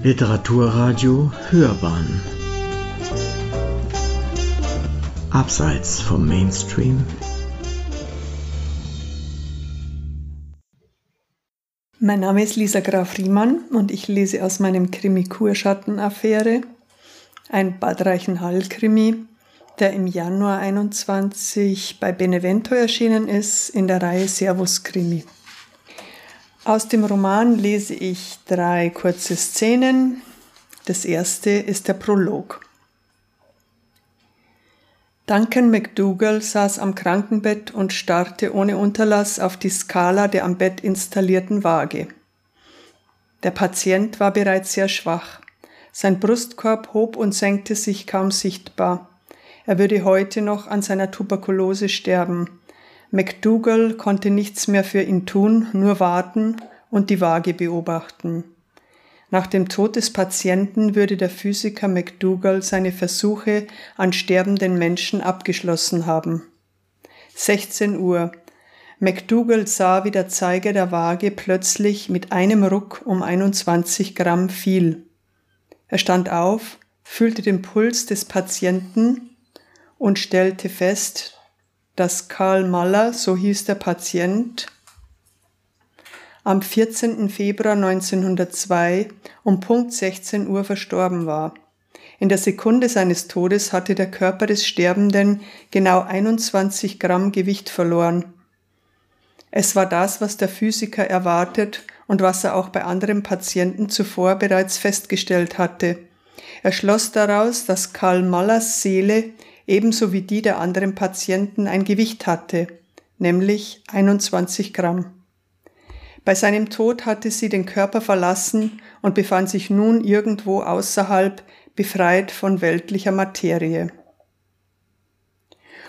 Literaturradio Hörbahn Abseits vom Mainstream Mein Name ist Lisa Graf Riemann und ich lese aus meinem Krimi Kurschatten-Affäre, ein Bad Reichenhall-Krimi, der im Januar 21 bei Benevento erschienen ist in der Reihe Servus Krimi. Aus dem Roman lese ich drei kurze Szenen. Das erste ist der Prolog. Duncan McDougall saß am Krankenbett und starrte ohne Unterlass auf die Skala der am Bett installierten Waage. Der Patient war bereits sehr schwach. Sein Brustkorb hob und senkte sich kaum sichtbar. Er würde heute noch an seiner Tuberkulose sterben. McDougall konnte nichts mehr für ihn tun, nur warten und die Waage beobachten. Nach dem Tod des Patienten würde der Physiker McDougall seine Versuche an sterbenden Menschen abgeschlossen haben. 16 Uhr. McDougall sah, wie der Zeiger der Waage plötzlich mit einem Ruck um 21 Gramm fiel. Er stand auf, fühlte den Puls des Patienten und stellte fest, dass Karl Maller, so hieß der Patient, am 14. Februar 1902 um Punkt 16 Uhr verstorben war. In der Sekunde seines Todes hatte der Körper des Sterbenden genau 21 Gramm Gewicht verloren. Es war das, was der Physiker erwartet und was er auch bei anderen Patienten zuvor bereits festgestellt hatte. Er schloss daraus, dass Karl Mallers Seele ebenso wie die der anderen Patienten ein Gewicht hatte, nämlich 21 Gramm. Bei seinem Tod hatte sie den Körper verlassen und befand sich nun irgendwo außerhalb, befreit von weltlicher Materie.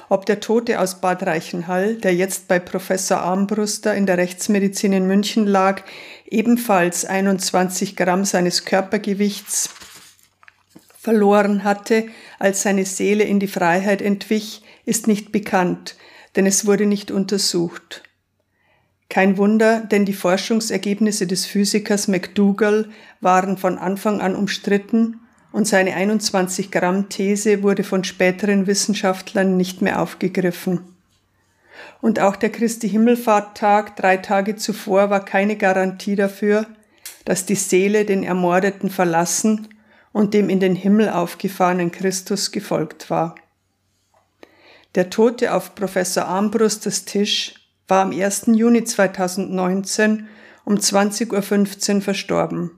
Ob der Tote aus Bad Reichenhall, der jetzt bei Professor Armbruster in der Rechtsmedizin in München lag, ebenfalls 21 Gramm seines Körpergewichts verloren hatte, als seine Seele in die Freiheit entwich, ist nicht bekannt, denn es wurde nicht untersucht. Kein Wunder, denn die Forschungsergebnisse des Physikers McDougall waren von Anfang an umstritten und seine 21 Gramm These wurde von späteren Wissenschaftlern nicht mehr aufgegriffen. Und auch der Christi Himmelfahrttag drei Tage zuvor war keine Garantie dafür, dass die Seele den Ermordeten verlassen und dem in den Himmel aufgefahrenen Christus gefolgt war. Der Tote auf Professor Armbrusters Tisch war am 1. Juni 2019 um 20.15 Uhr verstorben.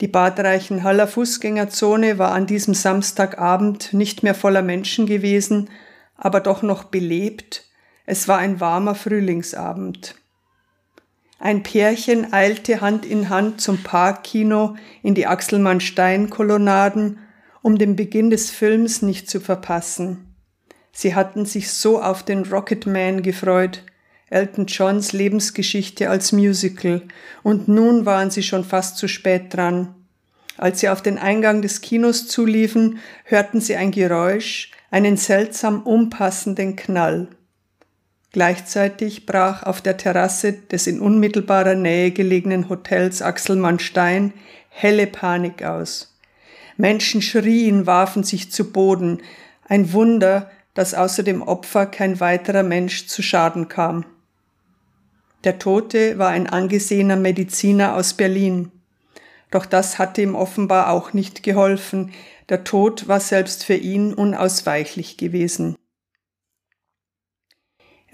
Die Bad Reichenhaller Fußgängerzone war an diesem Samstagabend nicht mehr voller Menschen gewesen, aber doch noch belebt. Es war ein warmer Frühlingsabend. Ein Pärchen eilte Hand in Hand zum Parkkino in die Axelmann-Stein-Kolonnaden, um den Beginn des Films nicht zu verpassen. Sie hatten sich so auf den Rocketman gefreut, Elton Johns Lebensgeschichte als Musical, und nun waren sie schon fast zu spät dran. Als sie auf den Eingang des Kinos zuliefen, hörten sie ein Geräusch, einen seltsam unpassenden Knall. Gleichzeitig brach auf der Terrasse des in unmittelbarer Nähe gelegenen Hotels Axelmann-Stein helle Panik aus. Menschen schrien, warfen sich zu Boden. Ein Wunder, dass außer dem Opfer kein weiterer Mensch zu Schaden kam. Der Tote war ein angesehener Mediziner aus Berlin. Doch das hatte ihm offenbar auch nicht geholfen. Der Tod war selbst für ihn unausweichlich gewesen.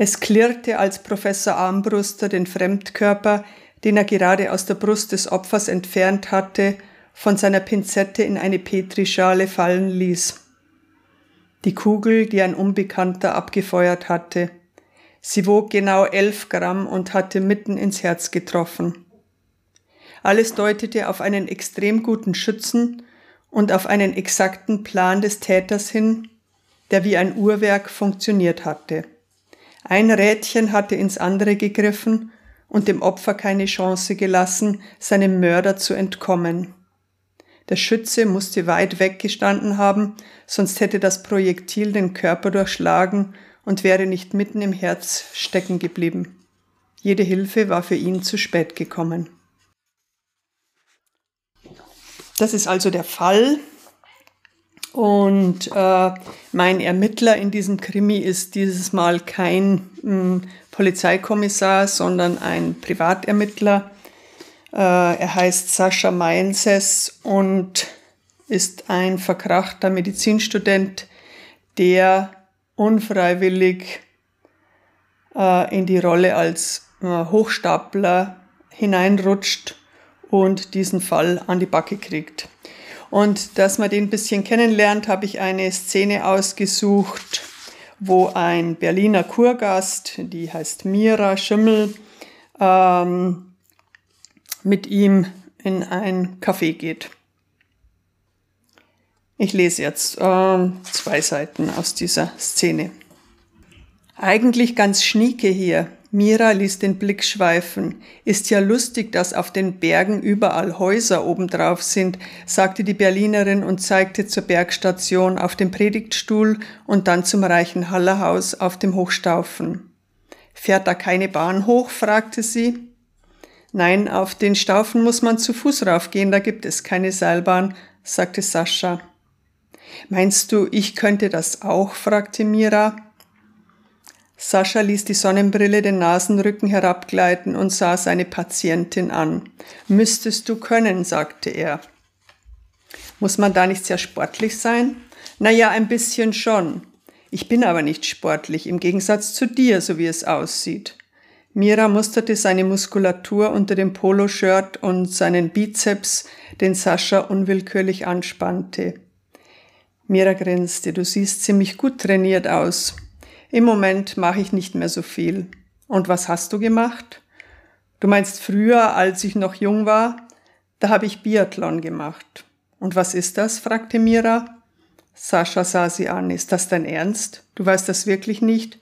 Es klirrte, als Professor Armbruster den Fremdkörper, den er gerade aus der Brust des Opfers entfernt hatte, von seiner Pinzette in eine Petrischale fallen ließ. Die Kugel, die ein Unbekannter abgefeuert hatte. Sie wog genau elf Gramm und hatte mitten ins Herz getroffen. Alles deutete auf einen extrem guten Schützen und auf einen exakten Plan des Täters hin, der wie ein Uhrwerk funktioniert hatte. Ein Rädchen hatte ins andere gegriffen und dem Opfer keine Chance gelassen, seinem Mörder zu entkommen. Der Schütze musste weit weggestanden haben, sonst hätte das Projektil den Körper durchschlagen und wäre nicht mitten im Herz stecken geblieben. Jede Hilfe war für ihn zu spät gekommen. Das ist also der Fall. Und äh, mein Ermittler in diesem Krimi ist dieses Mal kein mh, hm, Polizeikommissar, sondern ein Privatermittler. Äh, er heißt Sascha Mainzes und ist ein verkrachter Medizinstudent, der unfreiwillig äh, in die Rolle als äh, Hochstapler hineinrutscht und diesen Fall an die Backe kriegt. Und dass man den ein bisschen kennenlernt, habe ich eine Szene ausgesucht, wo ein Berliner Kurgast, die heißt Mira Schimmel, ähm, mit ihm in ein Café geht. Ich lese jetzt ähm, zwei Seiten aus dieser Szene. Eigentlich ganz schnieke hier, Mira ließ den Blick schweifen. Ist ja lustig, dass auf den Bergen überall Häuser obendrauf sind, sagte die Berlinerin und zeigte zur Bergstation auf dem Predigtstuhl und dann zum reichen Hallerhaus auf dem Hochstaufen. Fährt da keine Bahn hoch? fragte sie. Nein, auf den Staufen muss man zu Fuß raufgehen, da gibt es keine Seilbahn, sagte Sascha. Meinst du, ich könnte das auch? fragte Mira. Sascha ließ die Sonnenbrille den Nasenrücken herabgleiten und sah seine Patientin an. Müsstest du können, sagte er. Muss man da nicht sehr sportlich sein? Na ja, ein bisschen schon. Ich bin aber nicht sportlich, im Gegensatz zu dir, so wie es aussieht. Mira musterte seine Muskulatur unter dem Poloshirt und seinen Bizeps, den Sascha unwillkürlich anspannte. Mira grinste, du siehst ziemlich gut trainiert aus. Im Moment mache ich nicht mehr so viel. Und was hast du gemacht? Du meinst früher, als ich noch jung war? Da habe ich Biathlon gemacht. Und was ist das? fragte Mira. Sascha sah sie an. Ist das dein Ernst? Du weißt das wirklich nicht?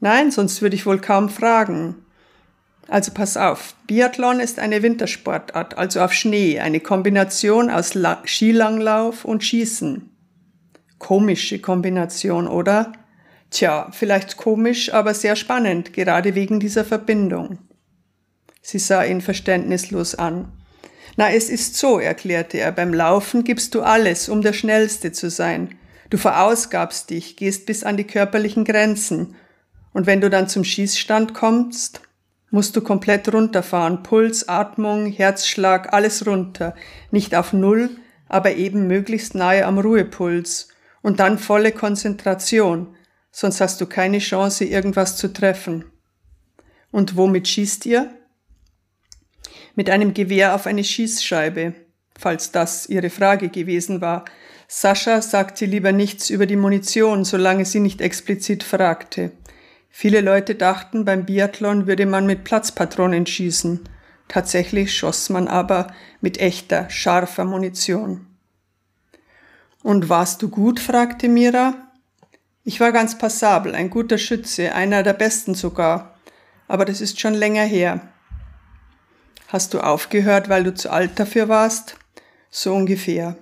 Nein, sonst würde ich wohl kaum fragen. Also pass auf. Biathlon ist eine Wintersportart, also auf Schnee, eine Kombination aus La Skilanglauf und Schießen. Komische Kombination, oder? Tja, vielleicht komisch, aber sehr spannend, gerade wegen dieser Verbindung. Sie sah ihn verständnislos an. Na, es ist so, erklärte er, beim Laufen gibst du alles, um der Schnellste zu sein. Du verausgabst dich, gehst bis an die körperlichen Grenzen. Und wenn du dann zum Schießstand kommst, musst du komplett runterfahren. Puls, Atmung, Herzschlag, alles runter. Nicht auf Null, aber eben möglichst nahe am Ruhepuls. Und dann volle Konzentration sonst hast du keine Chance, irgendwas zu treffen. Und womit schießt ihr? Mit einem Gewehr auf eine Schießscheibe, falls das ihre Frage gewesen war. Sascha sagte lieber nichts über die Munition, solange sie nicht explizit fragte. Viele Leute dachten, beim Biathlon würde man mit Platzpatronen schießen. Tatsächlich schoss man aber mit echter, scharfer Munition. Und warst du gut? fragte Mira. Ich war ganz passabel, ein guter Schütze, einer der besten sogar, aber das ist schon länger her. Hast du aufgehört, weil du zu alt dafür warst? So ungefähr.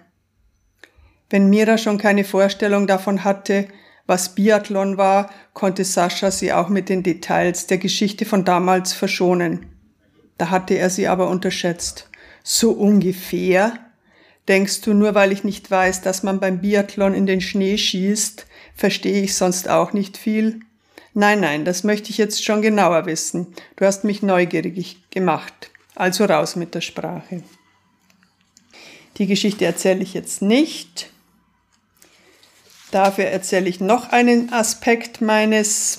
Wenn Mira schon keine Vorstellung davon hatte, was Biathlon war, konnte Sascha sie auch mit den Details der Geschichte von damals verschonen. Da hatte er sie aber unterschätzt. So ungefähr? Denkst du, nur weil ich nicht weiß, dass man beim Biathlon in den Schnee schießt, verstehe ich sonst auch nicht viel? Nein, nein, das möchte ich jetzt schon genauer wissen. Du hast mich neugierig gemacht. Also raus mit der Sprache. Die Geschichte erzähle ich jetzt nicht. Dafür erzähle ich noch einen Aspekt meines,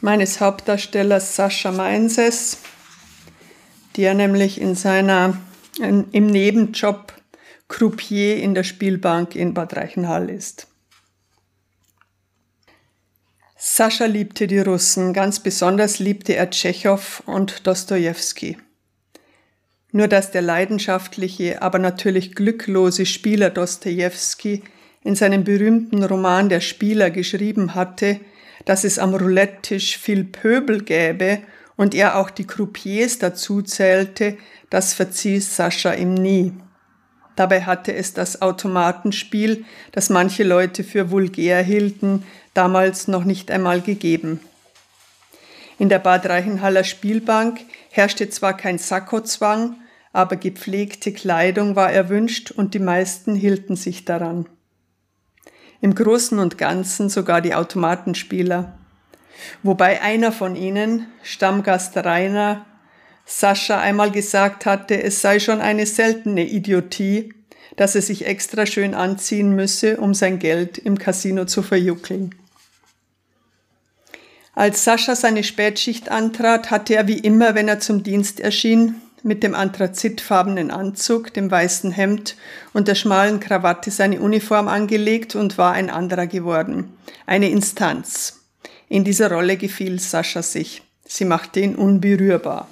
meines Hauptdarstellers Sascha Mainses, der nämlich in seiner, in, im Nebenjob Croupier in der Spielbank in Bad Reichenhall ist. Sascha liebte die Russen, ganz besonders liebte er Tschechow und Dostojewski. Nur dass der leidenschaftliche, aber natürlich glücklose Spieler Dostojewski in seinem berühmten Roman Der Spieler geschrieben hatte, dass es am Roulette-Tisch viel Pöbel gäbe und er auch die Croupiers dazu zählte, das verzieh Sascha ihm nie. Dabei hatte es das Automatenspiel, das manche Leute für vulgär hielten, damals noch nicht einmal gegeben. In der Bad Reichenhaller Spielbank herrschte zwar kein Sakkozwang, aber gepflegte Kleidung war erwünscht und die meisten hielten sich daran. Im Großen und Ganzen sogar die Automatenspieler. Wobei einer von ihnen, Stammgast Rainer, Sascha einmal gesagt hatte, es sei schon eine seltene Idiotie, dass er sich extra schön anziehen müsse, um sein Geld im Casino zu verjuckeln. Als Sascha seine Spätschicht antrat, hatte er wie immer, wenn er zum Dienst erschien, mit dem anthrazitfarbenen Anzug, dem weißen Hemd und der schmalen Krawatte seine Uniform angelegt und war ein anderer geworden. Eine Instanz. In dieser Rolle gefiel Sascha sich. Sie machte ihn unberührbar.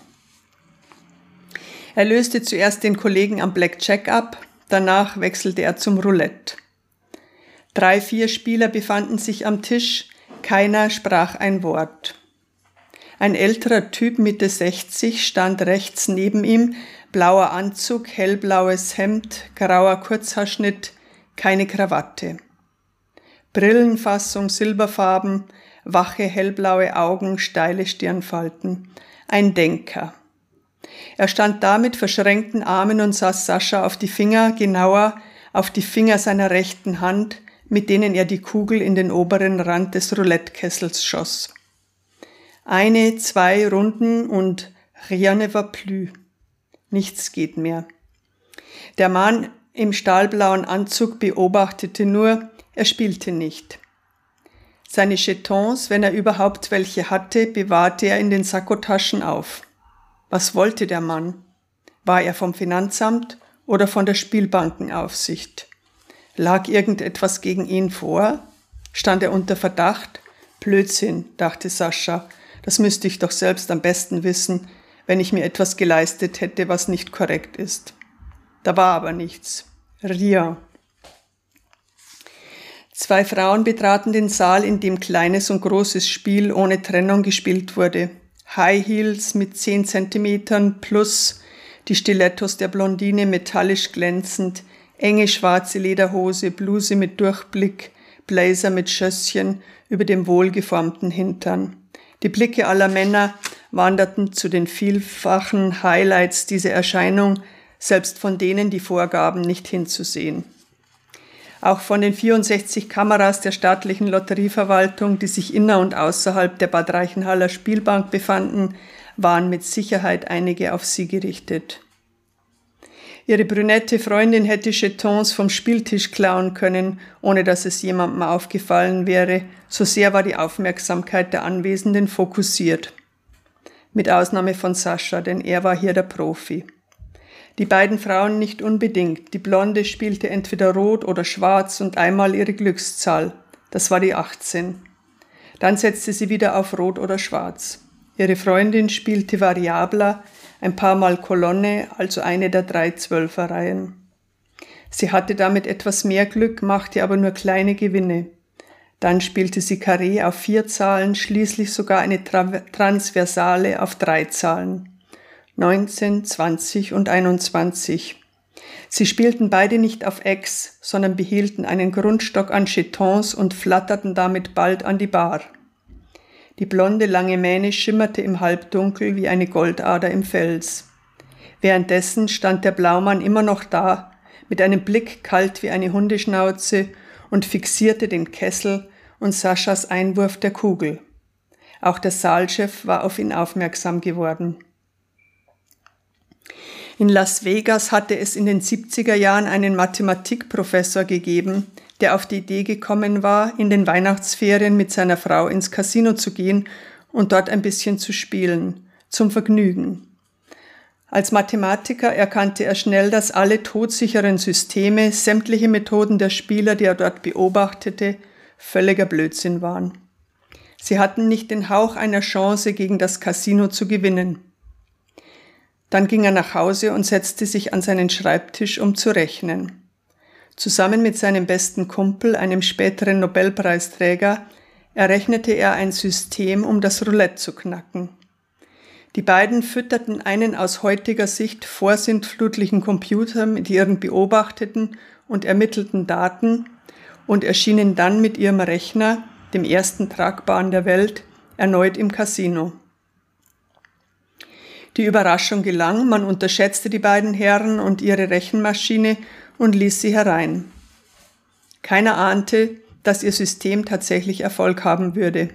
Er löste zuerst den Kollegen am Blackjack ab, danach wechselte er zum Roulette. Drei, vier Spieler befanden sich am Tisch, keiner sprach ein Wort. Ein älterer Typ Mitte 60 stand rechts neben ihm, blauer Anzug, hellblaues Hemd, grauer Kurzhaarschnitt, keine Krawatte. Brillenfassung silberfarben, wache hellblaue Augen, steile Stirnfalten. Ein Denker. Er stand da mit verschränkten Armen und saß Sascha auf die Finger, genauer auf die Finger seiner rechten Hand, mit denen er die Kugel in den oberen Rand des Roulettekessels schoss. Eine, zwei Runden und rien ne va plus. Nichts geht mehr. Der Mann im stahlblauen Anzug beobachtete nur, er spielte nicht. Seine Chetons, wenn er überhaupt welche hatte, bewahrte er in den Sakkotaschen auf. Was wollte der Mann? War er vom Finanzamt oder von der Spielbankenaufsicht? Lag irgendetwas gegen ihn vor? Stand er unter Verdacht? Blödsinn, dachte Sascha, das müsste ich doch selbst am besten wissen, wenn ich mir etwas geleistet hätte, was nicht korrekt ist. Da war aber nichts. Ria. Zwei Frauen betraten den Saal, in dem kleines und großes Spiel ohne Trennung gespielt wurde. High Heels mit 10 Zentimetern plus die Stilettos der Blondine metallisch glänzend, enge schwarze Lederhose, Bluse mit Durchblick, Blazer mit Schösschen über dem wohlgeformten Hintern. Die Blicke aller Männer wanderten zu den vielfachen Highlights dieser Erscheinung, selbst von denen die vorgaben, nicht hinzusehen. Auch von den 64 Kameras der staatlichen Lotterieverwaltung, die sich inner und außerhalb der Bad Reichenhaller Spielbank befanden, waren mit Sicherheit einige auf sie gerichtet. Ihre brünette Freundin hätte Chetons vom Spieltisch klauen können, ohne dass es jemandem aufgefallen wäre, so sehr war die Aufmerksamkeit der Anwesenden fokussiert. Mit Ausnahme von Sascha, denn er war hier der Profi. Die beiden Frauen nicht unbedingt. Die Blonde spielte entweder rot oder schwarz und einmal ihre Glückszahl. Das war die 18. Dann setzte sie wieder auf rot oder schwarz. Ihre Freundin spielte variabler, ein paar Mal Kolonne, also eine der drei Zwölferreihen. Sie hatte damit etwas mehr Glück, machte aber nur kleine Gewinne. Dann spielte sie Carré auf vier Zahlen, schließlich sogar eine Tra Transversale auf drei Zahlen. 19, 20 und 21. Sie spielten beide nicht auf Ex, sondern behielten einen Grundstock an Chetons und flatterten damit bald an die Bar. Die blonde lange Mähne schimmerte im Halbdunkel wie eine Goldader im Fels. Währenddessen stand der Blaumann immer noch da, mit einem Blick kalt wie eine Hundeschnauze und fixierte den Kessel und Saschas Einwurf der Kugel. Auch der Saalchef war auf ihn aufmerksam geworden. In Las Vegas hatte es in den 70er Jahren einen Mathematikprofessor gegeben, der auf die Idee gekommen war, in den Weihnachtsferien mit seiner Frau ins Casino zu gehen und dort ein bisschen zu spielen, zum Vergnügen. Als Mathematiker erkannte er schnell, dass alle todsicheren Systeme, sämtliche Methoden der Spieler, die er dort beobachtete, völliger Blödsinn waren. Sie hatten nicht den Hauch einer Chance, gegen das Casino zu gewinnen. Dann ging er nach Hause und setzte sich an seinen Schreibtisch, um zu rechnen. Zusammen mit seinem besten Kumpel, einem späteren Nobelpreisträger, errechnete er ein System, um das Roulette zu knacken. Die beiden fütterten einen aus heutiger Sicht vorsintflutlichen Computer mit ihren beobachteten und ermittelten Daten und erschienen dann mit ihrem Rechner, dem ersten tragbaren der Welt, erneut im Casino. Die Überraschung gelang, man unterschätzte die beiden Herren und ihre Rechenmaschine und ließ sie herein. Keiner ahnte, dass ihr System tatsächlich Erfolg haben würde.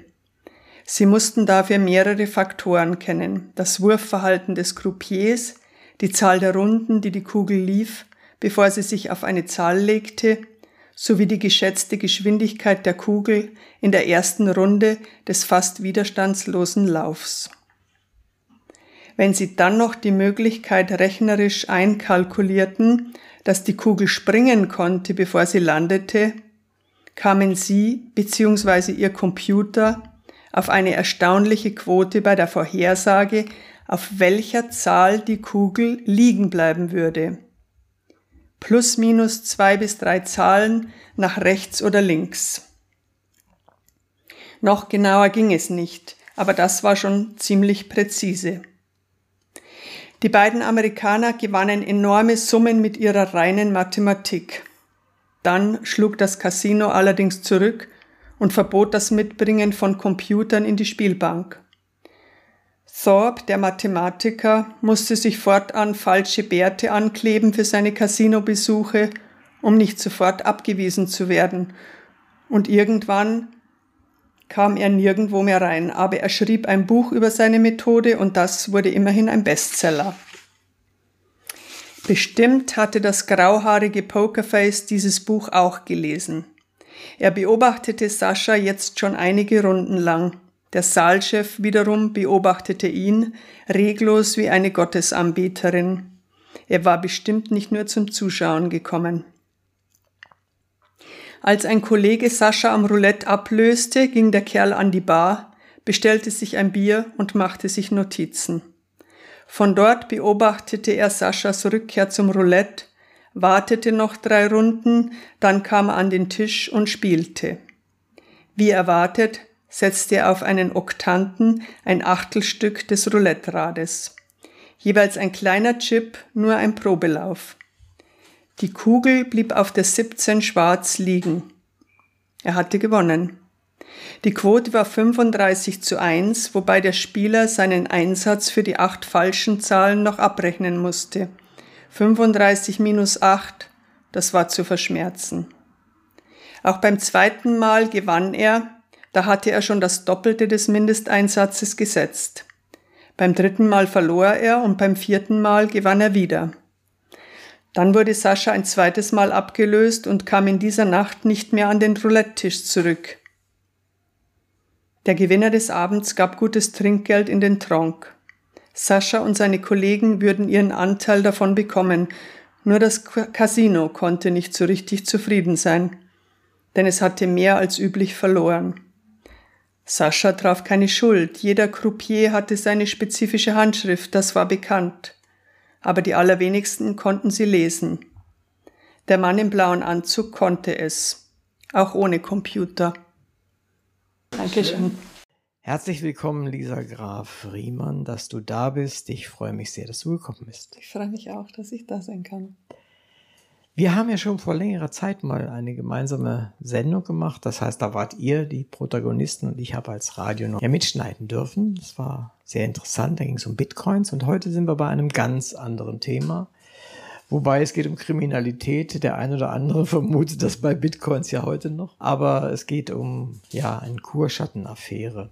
Sie mussten dafür mehrere Faktoren kennen. Das Wurfverhalten des Croupiers, die Zahl der Runden, die die Kugel lief, bevor sie sich auf eine Zahl legte, sowie die geschätzte Geschwindigkeit der Kugel in der ersten Runde des fast widerstandslosen Laufs. Wenn sie dann noch die Möglichkeit rechnerisch einkalkulierten, dass die Kugel springen konnte, bevor sie landete, kamen sie bzw. ihr Computer auf eine erstaunliche Quote bei der Vorhersage, auf welcher Zahl die Kugel liegen bleiben würde. Plus minus zwei bis drei Zahlen nach rechts oder links. Noch genauer ging es nicht, aber das war schon ziemlich präzise. Die beiden Amerikaner gewannen enorme Summen mit ihrer reinen Mathematik. Dann schlug das Casino allerdings zurück und verbot das Mitbringen von Computern in die Spielbank. Thorpe, der Mathematiker, musste sich fortan falsche Bärte ankleben für seine Casinobesuche, um nicht sofort abgewiesen zu werden. Und irgendwann kam er nirgendwo mehr rein, aber er schrieb ein Buch über seine Methode und das wurde immerhin ein Bestseller. Bestimmt hatte das grauhaarige Pokerface dieses Buch auch gelesen. Er beobachtete Sascha jetzt schon einige Runden lang. Der Saalchef wiederum beobachtete ihn, reglos wie eine Gottesanbeterin. Er war bestimmt nicht nur zum Zuschauen gekommen. Als ein Kollege Sascha am Roulette ablöste, ging der Kerl an die Bar, bestellte sich ein Bier und machte sich Notizen. Von dort beobachtete er Saschas Rückkehr zum Roulette, wartete noch drei Runden, dann kam er an den Tisch und spielte. Wie erwartet, setzte er auf einen Oktanten ein Achtelstück des Roulette-Rades. Jeweils ein kleiner Chip, nur ein Probelauf. Die Kugel blieb auf der 17 schwarz liegen. Er hatte gewonnen. Die Quote war 35 zu 1, wobei der Spieler seinen Einsatz für die acht falschen Zahlen noch abrechnen musste. 35 minus 8, das war zu verschmerzen. Auch beim zweiten Mal gewann er, da hatte er schon das Doppelte des Mindesteinsatzes gesetzt. Beim dritten Mal verlor er und beim vierten Mal gewann er wieder. Dann wurde Sascha ein zweites Mal abgelöst und kam in dieser Nacht nicht mehr an den Roulette-Tisch zurück. Der Gewinner des Abends gab gutes Trinkgeld in den Tronk. Sascha und seine Kollegen würden ihren Anteil davon bekommen, nur das Casino konnte nicht so richtig zufrieden sein, denn es hatte mehr als üblich verloren. Sascha traf keine Schuld, jeder Croupier hatte seine spezifische Handschrift, das war bekannt aber die allerwenigsten konnten sie lesen. Der Mann im blauen Anzug konnte es, auch ohne Computer. Dankeschön. Herzlich willkommen, Lisa Graf Riemann, dass du da bist. Ich freue mich sehr, dass du gekommen bist. Ich freue mich auch, dass ich da sein kann. Wir haben ja schon vor längerer Zeit mal eine gemeinsame Sendung gemacht. Das heißt, da wart ihr die Protagonisten und ich habe als Radio noch mitschneiden dürfen. Das war sehr interessant. Da ging es um Bitcoins und heute sind wir bei einem ganz anderen Thema. Wobei es geht um Kriminalität. Der eine oder andere vermutet das bei Bitcoins ja heute noch. Aber es geht um ja eine Kurschattenaffäre.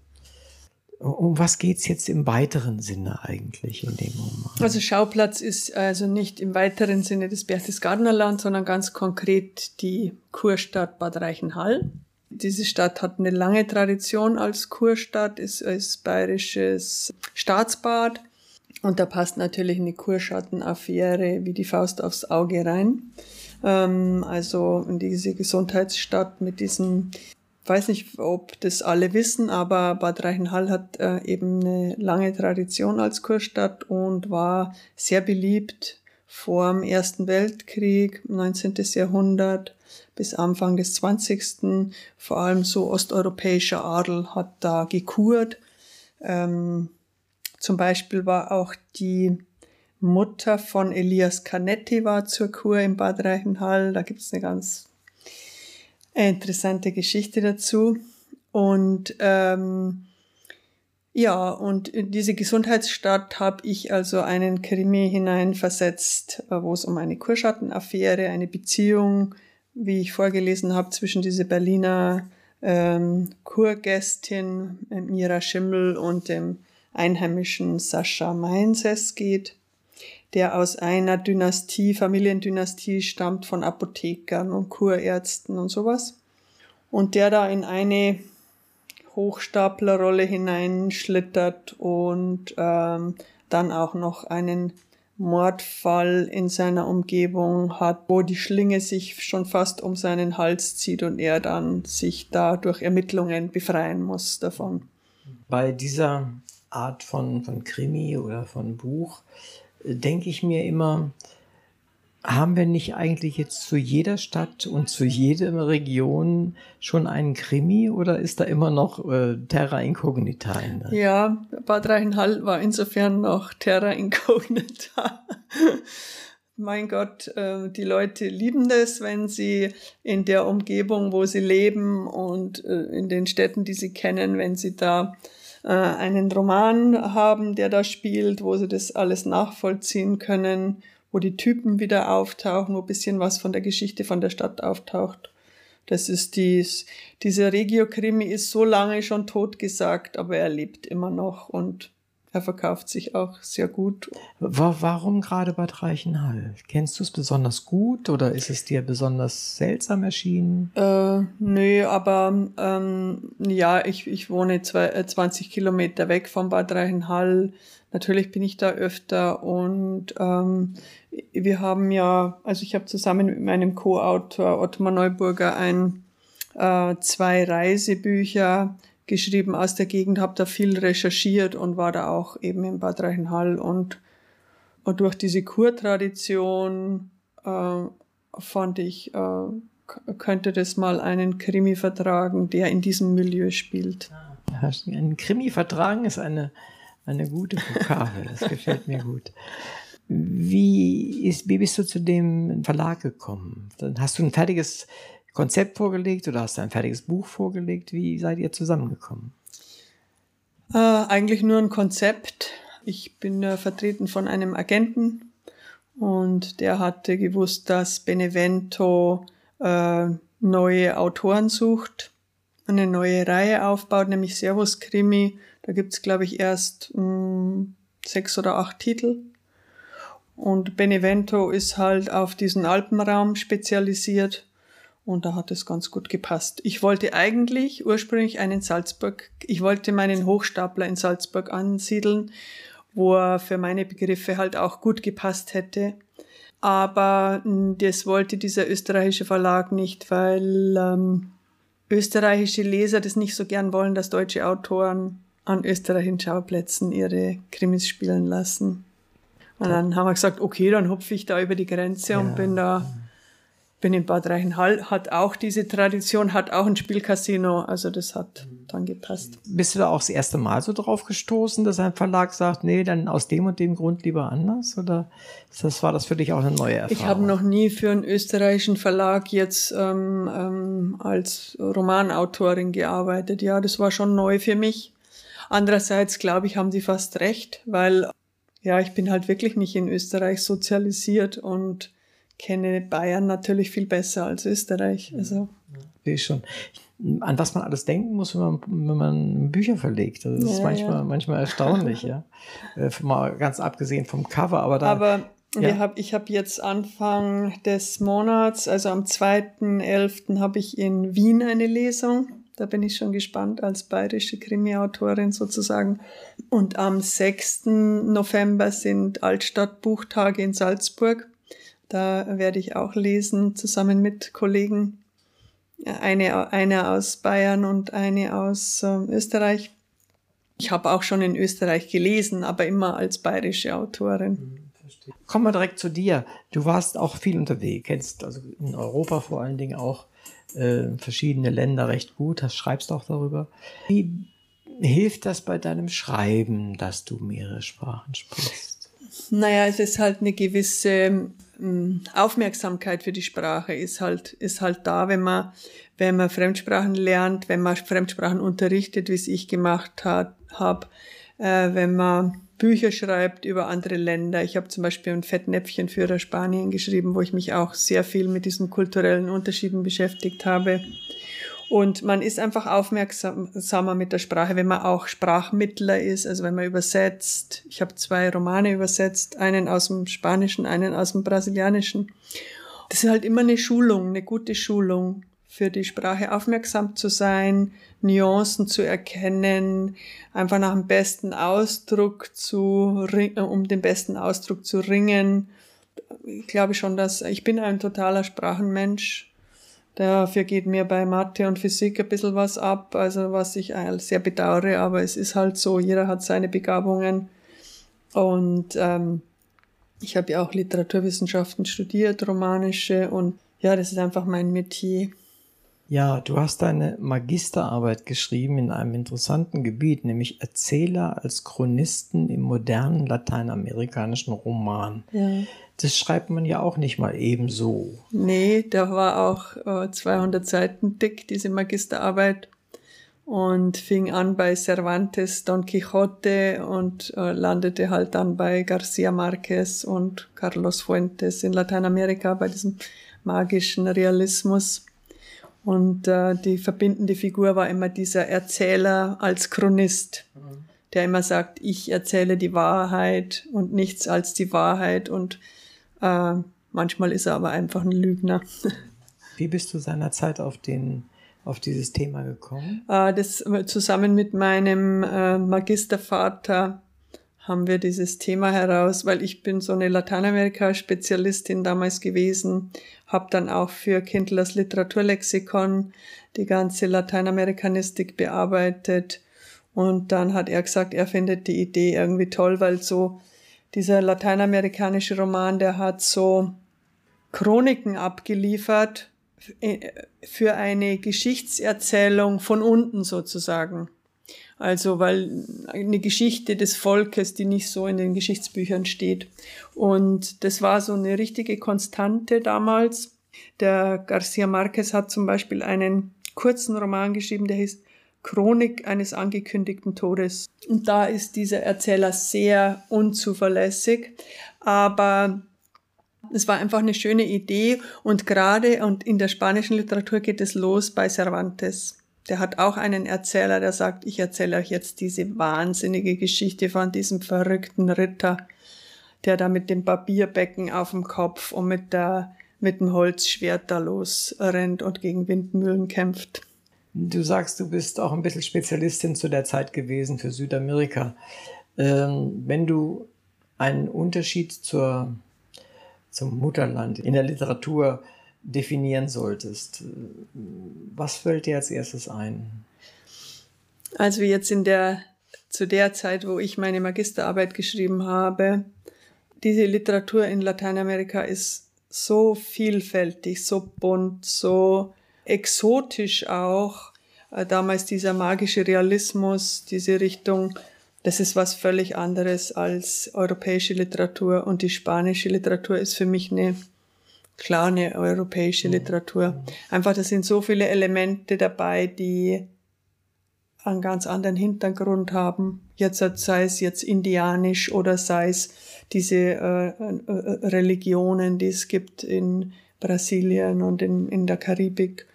Um was geht es jetzt im weiteren Sinne eigentlich in dem Moment? Also Schauplatz ist also nicht im weiteren Sinne das Berchtesgadenerland, sondern ganz konkret die Kurstadt Bad Reichenhall. Diese Stadt hat eine lange Tradition als Kurstadt, ist als bayerisches Staatsbad. Und da passt natürlich eine Kurschattenaffäre wie die Faust aufs Auge rein. Ähm, also in diese Gesundheitsstadt mit diesen weiß nicht, ob das alle wissen, aber Bad Reichenhall hat äh, eben eine lange Tradition als Kurstadt und war sehr beliebt vor dem Ersten Weltkrieg, 19. Jahrhundert bis Anfang des 20. Vor allem so osteuropäischer Adel hat da gekurt. Ähm, zum Beispiel war auch die Mutter von Elias Canetti war zur Kur in Bad Reichenhall. Da gibt es eine ganz interessante Geschichte dazu. Und ähm, Ja, und in diese Gesundheitsstadt habe ich also einen Krimi hineinversetzt, äh, wo es um eine Kurschattenaffäre, eine Beziehung, wie ich vorgelesen habe, zwischen diese Berliner ähm, Kurgästin Mira Schimmel und dem einheimischen Sascha Mainses geht, der aus einer Dynastie, Familiendynastie stammt von Apothekern und Kurärzten und sowas. Und der da in eine Hochstaplerrolle hineinschlittert und ähm, dann auch noch einen Mordfall in seiner Umgebung hat, wo die Schlinge sich schon fast um seinen Hals zieht und er dann sich da durch Ermittlungen befreien muss davon. Bei dieser Art von, von Krimi oder von Buch denke ich mir immer, haben wir nicht eigentlich jetzt zu jeder Stadt und zu jeder Region schon einen Krimi oder ist da immer noch äh, Terra Incognita? In? Ja, Bad Reichenhall war insofern noch Terra Incognita. mein Gott, äh, die Leute lieben das, wenn sie in der Umgebung, wo sie leben und äh, in den Städten, die sie kennen, wenn sie da äh, einen Roman haben, der da spielt, wo sie das alles nachvollziehen können wo die Typen wieder auftauchen, wo bisschen was von der Geschichte von der Stadt auftaucht. Das ist dies, dieser Regio-Krimi ist so lange schon totgesagt, aber er lebt immer noch und er verkauft sich auch sehr gut. Warum gerade Bad Reichenhall? Kennst du es besonders gut oder ist es dir besonders seltsam erschienen? Äh, nö, aber ähm, ja, ich, ich wohne zwei, äh, 20 Kilometer weg von Bad Reichenhall. Natürlich bin ich da öfter und ähm, wir haben ja, also ich habe zusammen mit meinem Co-Autor Ottmar Neuburger ein äh, zwei Reisebücher geschrieben aus der Gegend, habe da viel recherchiert und war da auch eben in Bad Reichenhall und, und durch diese Kurtradition äh, fand ich, äh, könnte das mal einen Krimi vertragen, der in diesem Milieu spielt. Ein Krimi vertragen ist eine eine gute Vokabel, das gefällt mir gut. Wie, ist, wie bist du zu dem Verlag gekommen? Dann hast du ein fertiges Konzept vorgelegt oder hast du ein fertiges Buch vorgelegt? Wie seid ihr zusammengekommen? Äh, eigentlich nur ein Konzept. Ich bin äh, vertreten von einem Agenten und der hatte gewusst, dass Benevento äh, neue Autoren sucht, eine neue Reihe aufbaut, nämlich Servus Krimi da gibt's glaube ich, erst mh, hm, sechs oder acht Titel. Und Benevento ist halt auf diesen Alpenraum spezialisiert und da hat es ganz gut gepasst. Ich wollte eigentlich ursprünglich einen Salzburg, ich wollte meinen Hochstapler in Salzburg ansiedeln, wo er für meine Begriffe halt auch gut gepasst hätte. Aber hm, das wollte dieser österreichische Verlag nicht, weil ähm, österreichische Leser das nicht so gern wollen, dass deutsche Autoren an österreichischen Schauplätzen ihre Krimis spielen lassen. Und dann haben wir gesagt, okay, dann hupfe ich da über die Grenze ja. und bin da, bin in Bad Reichenhall, hat auch diese Tradition, hat auch ein Spielcasino, also das hat dann gepasst. Bist du da auch das erste Mal so drauf gestoßen, dass ein Verlag sagt, nee, dann aus dem und dem Grund lieber anders? Oder das war das für dich auch eine neue Erfahrung? Ich habe noch nie für einen österreichischen Verlag jetzt ähm, ähm, als Romanautorin gearbeitet. Ja, das war schon neu für mich. Andererseits glaube ich, haben sie fast recht, weil ja, ich bin halt wirklich nicht in Österreich sozialisiert und kenne Bayern natürlich viel besser als Österreich. Also. Ja, schon. An was man alles denken muss, wenn man, wenn man Bücher verlegt. Das ist ja, manchmal, ja. manchmal erstaunlich, ja. Äh, mal ganz abgesehen vom Cover, aber da. Aber ja. hab, ich habe jetzt Anfang des Monats, also am 2.11. habe ich in Wien eine Lesung da bin ich schon gespannt als bayerische Krimi-Autorin sozusagen. Und am 6. November sind Altstadtbuchtage in Salzburg. Da werde ich auch lesen, zusammen mit Kollegen. Eine, eine aus Bayern und eine aus äh, Österreich. Ich habe auch schon in Österreich gelesen, aber immer als bayerische Autorin. Hm, Kommen wir direkt zu dir. Du warst auch viel unterwegs, kennst also in Europa vor allen Dingen auch äh, verschiedene Länder recht gut, hast, schreibst auch darüber. Wie hilft das bei deinem Schreiben, dass du mehrere Sprachen sprichst? Naja, es ist halt eine gewisse ähm, Aufmerksamkeit für die Sprache ist halt, ist halt da, wenn man, wenn man Fremdsprachen lernt, wenn man Fremdsprachen unterrichtet, wie es ich gemacht habe, äh, wenn man Bücher schreibt über andere Länder. Ich habe zum Beispiel ein Fettnäpfchenführer Spanien geschrieben, wo ich mich auch sehr viel mit diesen kulturellen Unterschieden beschäftigt habe. Und man ist einfach aufmerksamer mit der Sprache, wenn man auch Sprachmittler ist, also wenn man übersetzt. Ich habe zwei Romane übersetzt, einen aus dem Spanischen, einen aus dem Brasilianischen. Das ist halt immer eine Schulung, eine gute Schulung für die Sprache aufmerksam zu sein, Nuancen zu erkennen, einfach nach dem besten Ausdruck zu, um den besten Ausdruck zu ringen. Ich glaube schon, dass ich bin ein totaler Sprachenmensch Dafür geht mir bei Mathe und Physik ein bisschen was ab, also was ich sehr bedauere, aber es ist halt so, jeder hat seine Begabungen. Und ähm, ich habe ja auch Literaturwissenschaften studiert, romanische, und ja, das ist einfach mein Metier. Ja, du hast deine Magisterarbeit geschrieben in einem interessanten Gebiet, nämlich Erzähler als Chronisten im modernen lateinamerikanischen Roman. Ja. Das schreibt man ja auch nicht mal ebenso. Nee, da war auch äh, 200 Seiten dick, diese Magisterarbeit. Und fing an bei Cervantes, Don Quixote und äh, landete halt dann bei Garcia Marquez und Carlos Fuentes in Lateinamerika bei diesem magischen Realismus. Und äh, die verbindende Figur war immer dieser Erzähler als Chronist, mhm. der immer sagt, ich erzähle die Wahrheit und nichts als die Wahrheit. Und äh, manchmal ist er aber einfach ein Lügner. Wie bist du seinerzeit auf den auf dieses Thema gekommen? Äh, das zusammen mit meinem äh, Magistervater haben wir dieses Thema heraus, weil ich bin so eine Lateinamerika-Spezialistin damals gewesen, habe dann auch für Kindlers Literaturlexikon die ganze Lateinamerikanistik bearbeitet und dann hat er gesagt, er findet die Idee irgendwie toll, weil so dieser lateinamerikanische Roman, der hat so Chroniken abgeliefert für eine Geschichtserzählung von unten sozusagen. Also weil eine Geschichte des Volkes, die nicht so in den Geschichtsbüchern steht. Und das war so eine richtige Konstante damals. Der Garcia Marquez hat zum Beispiel einen kurzen Roman geschrieben, der hieß Chronik eines angekündigten Todes. Und da ist dieser Erzähler sehr unzuverlässig, aber es war einfach eine schöne Idee und gerade und in der spanischen Literatur geht es los bei Cervantes. Der hat auch einen Erzähler, der sagt, ich erzähle euch jetzt diese wahnsinnige Geschichte von diesem verrückten Ritter, der da mit dem Papierbecken auf dem Kopf und mit der mit dem Holzschwert da losrennt und gegen Windmühlen kämpft. Du sagst, du bist auch ein bisschen Spezialistin zu der Zeit gewesen für Südamerika. Ähm, wenn du einen Unterschied zur, zum Mutterland in der Literatur definieren solltest, was fällt dir als erstes ein? Also jetzt in der, zu der Zeit, wo ich meine Magisterarbeit geschrieben habe, diese Literatur in Lateinamerika ist so vielfältig, so bunt, so exotisch auch. Äh, damals dieser magische Realismus, diese Richtung, das ist was völlig anderes als europäische Literatur. Und die spanische Literatur ist für mich eine klar eine europäische mhm. Literatur. Einfach, da sind so viele Elemente dabei, die einen ganz anderen Hintergrund haben. Jetzt sei es jetzt indianisch oder sei es diese äh, äh, Religionen, die es gibt in Brasilien und in, in der Karibik.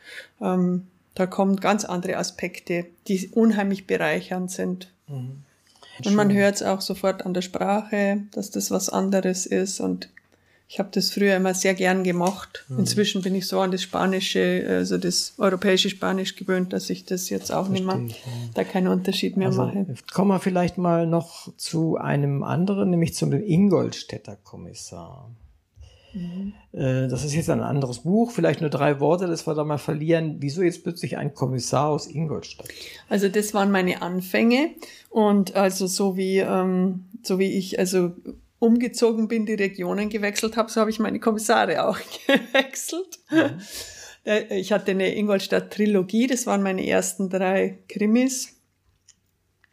Ähm, da kommen ganz andere Aspekte, die unheimlich bereichernd sind. Mhm. Und man hört es auch sofort an der Sprache, dass das was anderes ist und ich habe das früher immer sehr gern gemacht. Mhm. Inzwischen bin ich so an das Spanische, also das europäische Spanisch gewöhnt, dass ich das jetzt auch Verstehe nicht mehr, ich, ja. da keinen Unterschied mehr also, mache. Kommen wir vielleicht mal noch zu einem anderen, nämlich zum Ingolstädter Kommissar. Mhm. Äh, das ist jetzt ein anderes Buch, vielleicht nur drei Worte, das wir da mal verlieren. Wieso jetzt plötzlich ein Kommissar aus Ingolstadt? Also das waren meine Anfänge und also so wie ähm, so wie ich also umgezogen bin, die Regionen gewechselt habe, so habe ich meine Kommissare auch gewechselt. Mhm. Äh, ich hatte eine Ingolstadt-Trilogie, das waren meine ersten drei Krimis.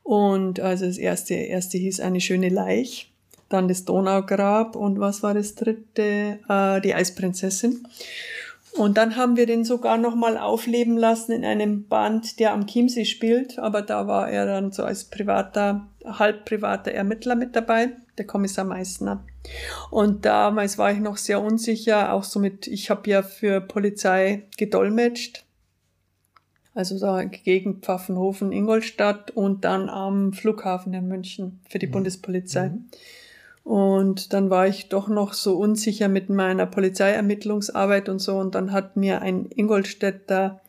Und also das erste, erste hieß Eine schöne Leich, dann das Donaugrab und was war das dritte? Äh, die Eisprinzessin. Und dann haben wir den sogar nochmal aufleben lassen in einem Band, der am Chiemsee spielt. Aber da war er dann so als privater, halb privater Ermittler mit dabei, der Kommissar Meissner. Und damals war ich noch sehr unsicher, auch so mit, ich habe ja für Polizei gedolmetscht. Also da gegen Pfaffenhofen, Ingolstadt und dann am Flughafen in München für die mhm. Bundespolizei. Mhm. Und dann war ich doch noch so unsicher mit meiner Polizeiermittlungsarbeit und so. Und dann hat mir ein Ingolstädter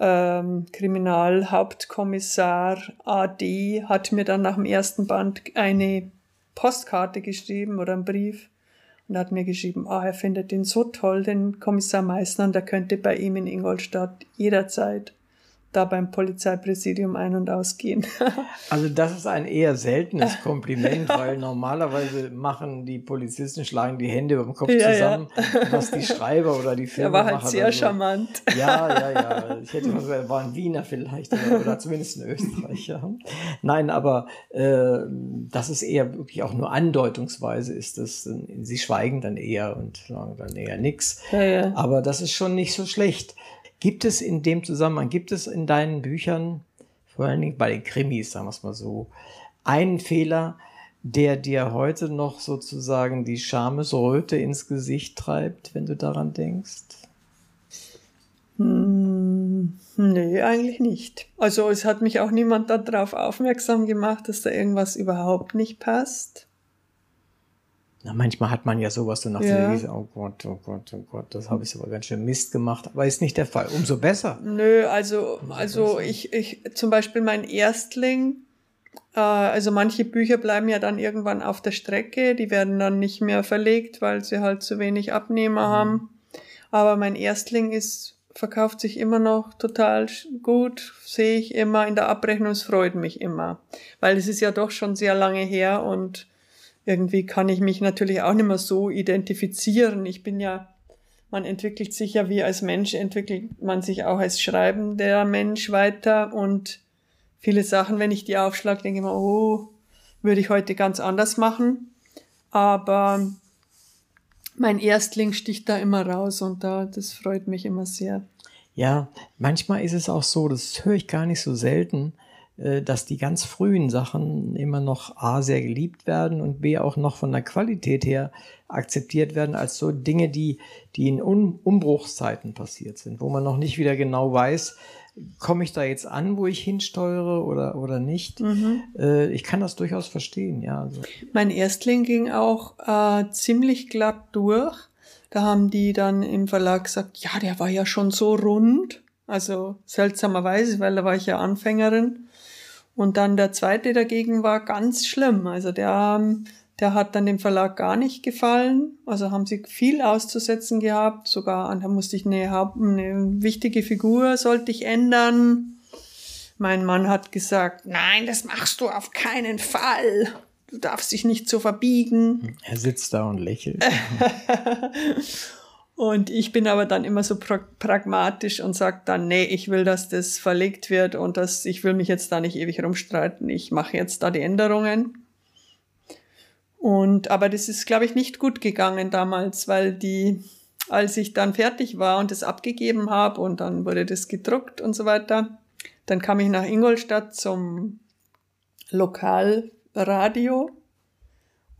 ähm, Kriminalhauptkommissar AD hat mir dann nach dem ersten Band eine Postkarte geschrieben oder einen Brief und hat mir geschrieben, ah, er findet den so toll, den Kommissar Meissner, und der könnte bei ihm in Ingolstadt jederzeit da beim Polizeipräsidium ein- und ausgehen. also das ist ein eher seltenes Kompliment, weil normalerweise machen die Polizisten, schlagen die Hände über dem Kopf ja, zusammen, ja. was die Schreiber oder die Filme Er war halt sehr so. charmant. Ja, ja, ja. Ich hätte mal gesagt, er war ein Wiener vielleicht oder, oder zumindest ein Österreicher. Nein, aber äh, das ist eher wirklich auch nur andeutungsweise ist das. Sie schweigen dann eher und sagen dann eher nichts. Ja, aber das ist schon nicht so schlecht. Gibt es in dem Zusammenhang, gibt es in deinen Büchern, vor allen Dingen bei den Krimis, sagen wir es mal so, einen Fehler, der dir heute noch sozusagen die Schamesröte ins Gesicht treibt, wenn du daran denkst? Hm, nee, eigentlich nicht. Also es hat mich auch niemand darauf aufmerksam gemacht, dass da irgendwas überhaupt nicht passt. Na, manchmal hat man ja sowas so nach ja. Lese, oh Gott, oh Gott, oh Gott, das habe ich aber ganz schön Mist gemacht, aber ist nicht der Fall. Umso besser. Nö, also, Umso also besser. ich, ich, zum Beispiel mein Erstling, äh, also manche Bücher bleiben ja dann irgendwann auf der Strecke, die werden dann nicht mehr verlegt, weil sie halt zu wenig Abnehmer mhm. haben. Aber mein Erstling ist, verkauft sich immer noch total gut, sehe ich immer in der Abrechnung, es freut mich immer. Weil es ist ja doch schon sehr lange her und irgendwie kann ich mich natürlich auch nicht mehr so identifizieren. Ich bin ja, man entwickelt sich ja wie als Mensch, entwickelt man sich auch als schreibender Mensch weiter und viele Sachen, wenn ich die aufschlage, denke ich mir, oh, würde ich heute ganz anders machen. Aber mein Erstling sticht da immer raus und da, das freut mich immer sehr. Ja, manchmal ist es auch so, das höre ich gar nicht so selten, dass die ganz frühen Sachen immer noch A sehr geliebt werden und B auch noch von der Qualität her akzeptiert werden als so Dinge, die, die in um Umbruchszeiten passiert sind, wo man noch nicht wieder genau weiß, komme ich da jetzt an, wo ich hinsteuere oder, oder nicht. Mhm. Äh, ich kann das durchaus verstehen, ja. Also. Mein Erstling ging auch äh, ziemlich glatt durch. Da haben die dann im Verlag gesagt, ja, der war ja schon so rund. Also seltsamerweise, weil da war ich ja Anfängerin. Und dann der zweite dagegen war ganz schlimm. Also der, der hat dann dem Verlag gar nicht gefallen. Also haben sie viel auszusetzen gehabt. Sogar, da musste ich eine, eine wichtige Figur sollte ich ändern. Mein Mann hat gesagt, nein, das machst du auf keinen Fall. Du darfst dich nicht so verbiegen. Er sitzt da und lächelt. Und ich bin aber dann immer so pra pragmatisch und sage dann, nee, ich will, dass das verlegt wird und dass ich will mich jetzt da nicht ewig rumstreiten. Ich mache jetzt da die Änderungen. Und aber das ist, glaube ich, nicht gut gegangen damals, weil die, als ich dann fertig war und das abgegeben habe und dann wurde das gedruckt und so weiter, dann kam ich nach Ingolstadt zum Lokalradio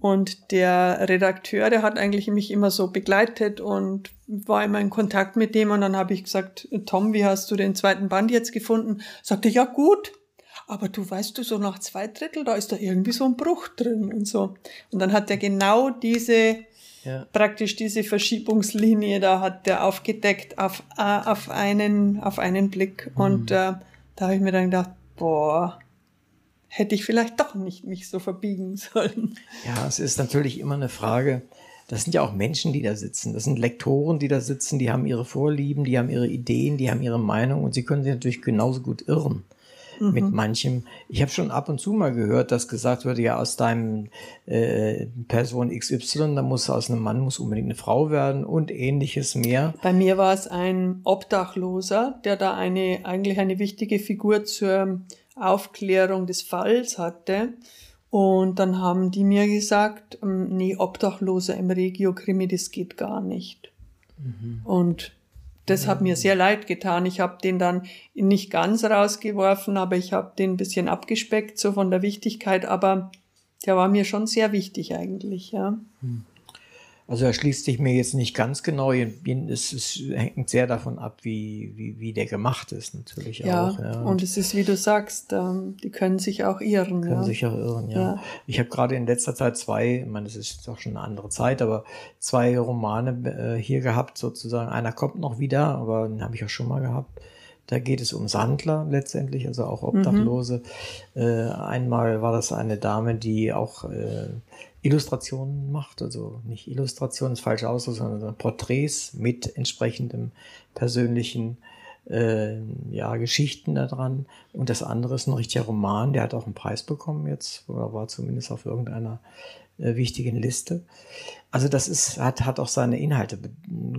und der Redakteur, der hat eigentlich mich immer so begleitet und war immer in Kontakt mit dem. Und dann habe ich gesagt, Tom, wie hast du den zweiten Band jetzt gefunden? Sagte, ja gut, aber du weißt du, so nach zwei Drittel, da ist da irgendwie so ein Bruch drin und so. Und dann hat er genau diese, ja. praktisch diese Verschiebungslinie, da hat der aufgedeckt auf, äh, auf einen, auf einen Blick. Mhm. Und äh, da habe ich mir dann gedacht, boah, hätte ich vielleicht doch nicht mich so verbiegen sollen. Ja, es ist natürlich immer eine Frage. Das sind ja auch Menschen, die da sitzen. Das sind Lektoren, die da sitzen. Die haben ihre Vorlieben, die haben ihre Ideen, die haben ihre Meinung und sie können sich natürlich genauso gut irren mhm. mit manchem. Ich habe schon ab und zu mal gehört, dass gesagt wird, ja, aus deinem äh, Person XY, da muss aus einem Mann muss unbedingt eine Frau werden und ähnliches mehr. Bei mir war es ein Obdachloser, der da eine eigentlich eine wichtige Figur zur Aufklärung des Falls hatte. Und dann haben die mir gesagt, ähm, nee, Obdachloser im Regio-Krimi, das geht gar nicht. Mhm. Und Das hat mir sehr leid getan. Ich habe den dann nicht ganz rausgeworfen, aber ich habe den ein bisschen abgespeckt, so von der Wichtigkeit. Aber der war mir schon sehr wichtig eigentlich, ja. Hm. Also er schließt sich mir jetzt nicht ganz genau. Es, es hängt sehr davon ab, wie, wie, wie der gemacht ist, natürlich ja, auch. Ja, und es ist, wie du sagst, ähm, die können sich auch irren. Können ja. sich auch irren, ja. ja. Ich habe gerade in letzter Zeit zwei, ich meine, es ist doch schon eine andere Zeit, aber zwei Romane äh, hier gehabt, sozusagen. Einer kommt noch wieder, aber den habe ich auch schon mal gehabt. Da geht es um Sandler letztendlich, also auch Obdachlose. Mhm. Äh, einmal war das eine Dame, die auch äh, Illustrationen macht, also nicht Illustrationen, ist falsch aus, sondern Porträts mit entsprechendem persönlichen äh, ja, Geschichten da dran. Und das andere ist ein richtiger Roman, der hat auch einen Preis bekommen jetzt, oder war zumindest auf irgendeiner äh, wichtigen Liste. Also das ist, hat, hat auch seine Inhalte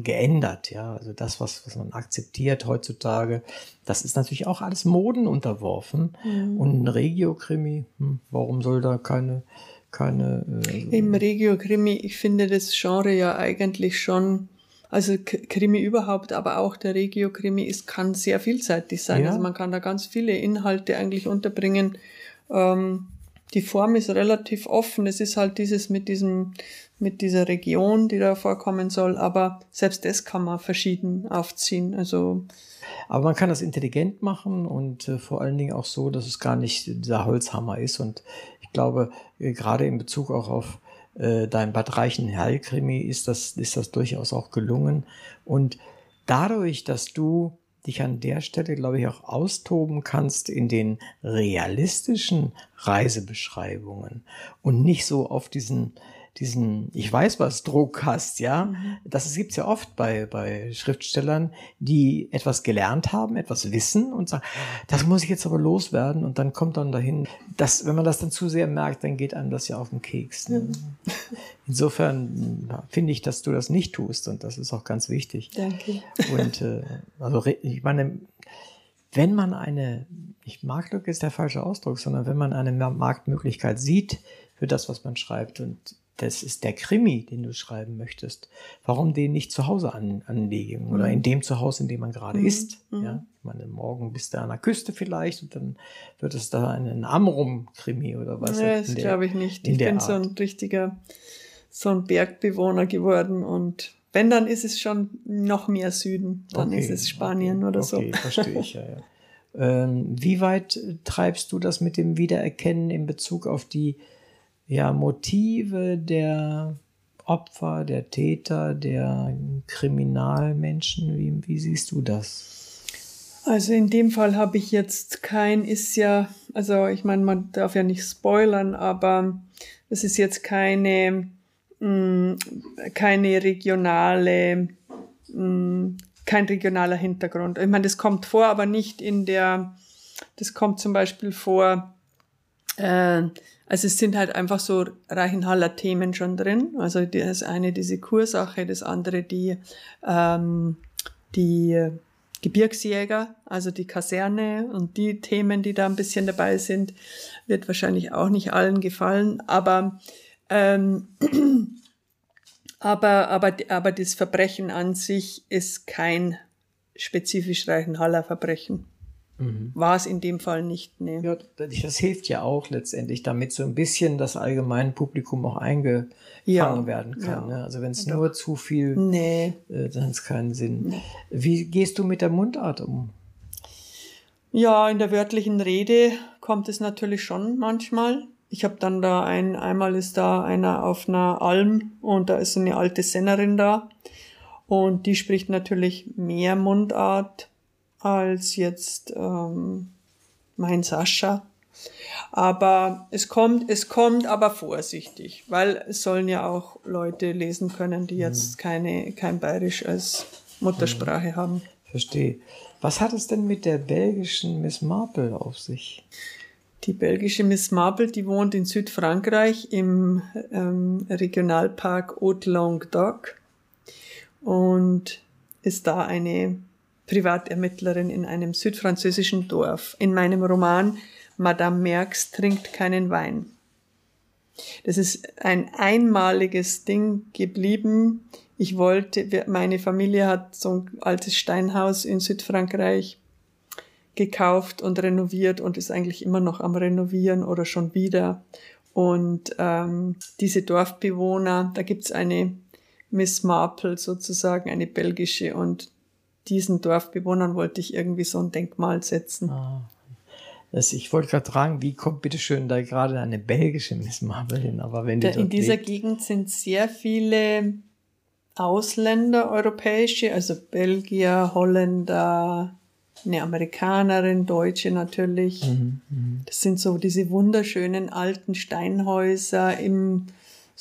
geändert, ja. Also das, was, was man akzeptiert heutzutage, das ist natürlich auch alles Moden unterworfen. Mhm. Und ein Regio-Krimi, hm, warum soll da keine keine. Äh, Im Regio-Krimi, ich finde das Genre ja eigentlich schon, also Krimi überhaupt, aber auch der Regio-Krimi ist, kann sehr vielseitig sein. Ja. Also man kann da ganz viele Inhalte eigentlich unterbringen. Ähm, die Form ist relativ offen. Es ist halt dieses mit diesem, mit dieser Region, die da vorkommen soll, aber selbst das kann man verschieden aufziehen. Also aber man kann das intelligent machen und äh, vor allen Dingen auch so, dass es gar nicht dieser Holzhammer ist. Und ich glaube, äh, gerade in Bezug auch auf äh, dein Bad Reichenhall-Krimi ist das, ist das durchaus auch gelungen. Und dadurch, dass du dich an der Stelle, glaube ich, auch austoben kannst in den realistischen Reisebeschreibungen und nicht so auf diesen diesen, ich weiß was, Druck hast, ja. Mhm. Das gibt's ja oft bei, bei Schriftstellern, die etwas gelernt haben, etwas wissen und sagen, das muss ich jetzt aber loswerden und dann kommt dann dahin, dass, wenn man das dann zu sehr merkt, dann geht einem das ja auf den Keks. Ne? Mhm. Insofern finde ich, dass du das nicht tust und das ist auch ganz wichtig. Danke. Und äh, also ich meine, wenn man eine, ich mag ist der falsche Ausdruck, sondern wenn man eine Marktmöglichkeit sieht für das, was man schreibt und das ist der Krimi, den du schreiben möchtest. Warum den nicht zu Hause an, anlegen oder mhm. in dem Zuhause, in dem man gerade mhm. ist? Mhm. Ja, ich meine, morgen bist du an der Küste vielleicht und dann wird es da ein Amrum-Krimi oder was? Ja, das glaube ich nicht. Ich bin Art. so ein richtiger, so ein Bergbewohner geworden und wenn, dann ist es schon noch mehr Süden. Dann okay, ist es Spanien okay, oder so. Okay, verstehe ich, ja, ja. Ähm, wie weit treibst du das mit dem Wiedererkennen in Bezug auf die ja, Motive der Opfer, der Täter, der Kriminalmenschen? Wie, wie siehst du das? Also in dem Fall habe ich jetzt kein, ist ja, also ich meine, man darf ja nicht spoilern, aber es ist jetzt keine, mh, mm, keine regionale, mh, mm, kein regionaler Hintergrund. Ich meine, das kommt vor, aber nicht in der, das kommt zum Beispiel vor, äh, also es sind halt einfach so Reichenhaller Themen schon drin. Also das eine diese Kursache, das andere die, ähm, die Gebirgsjäger, also die Kaserne und die Themen, die da ein bisschen dabei sind, wird wahrscheinlich auch nicht allen gefallen. Aber ähm, aber, aber, aber das Verbrechen an sich ist kein spezifisch Reichenhaller Verbrechen. Mhm. War es in dem Fall nicht, nee. Ja, das hilft ja auch letztendlich, damit so ein bisschen das allgemeine Publikum auch eingefangen ja. werden kann. Ja. Ne? Also wenn es nur zu viel, nee. äh, dann hat es keinen Sinn. Nee. Wie gehst du mit der Mundart um? Ja, in der wörtlichen Rede kommt es natürlich schon manchmal. Ich habe dann da ein, einmal ist da einer auf einer Alm und da ist so eine alte Sennerin da und die spricht natürlich mehr Mundart als jetzt ähm, mein Sascha. Aber es kommt, es kommt aber vorsichtig, weil es sollen ja auch Leute lesen können, die jetzt mhm. keine, kein Bayerisch als Muttersprache mhm. haben. Verstehe. Was hat es denn mit der belgischen Miss Marple auf sich? Die belgische Miss Marple, die wohnt in Südfrankreich im ähm, Regionalpark Haute-Languedoc und ist da eine Privatermittlerin in einem südfranzösischen Dorf. In meinem Roman Madame Merx trinkt keinen Wein. Das ist ein einmaliges Ding geblieben Ich wollte, meine Familie hat so ein altes Steinhaus in Südfrankreich gekauft und renoviert und ist eigentlich immer noch am Renovieren oder schon wieder. Und ähm, diese Dorfbewohner, da gibt's eine Miss Marple sozusagen, eine belgische, und diesen Dorfbewohnern wollte ich irgendwie so ein Denkmal setzen. Ah. Das, ich wollte gerade fragen, wie kommt bitte schön da gerade eine belgische Miss Marple hin? Aber wenn die da, in dieser lebt, Gegend sind sehr viele Ausländer, europäische, also Belgier, Holländer, eine Amerikanerin, Deutsche natürlich. Mhm, mh. Das sind so diese wunderschönen alten Steinhäuser im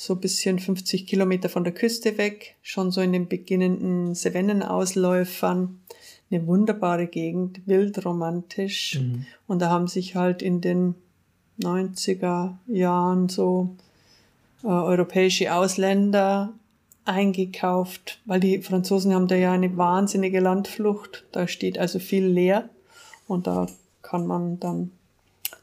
so bisschen 50 Kilometer von der Küste weg, schon so in den beginnenden Savannenausläufern. Eine wunderbare Gegend, wild romantisch. Mhm. Und da haben sich halt in den 90er Jahren so äh, europäische Ausländer eingekauft, weil die Franzosen haben da ja eine wahnsinnige Landflucht. Da steht also viel leer und da kann man dann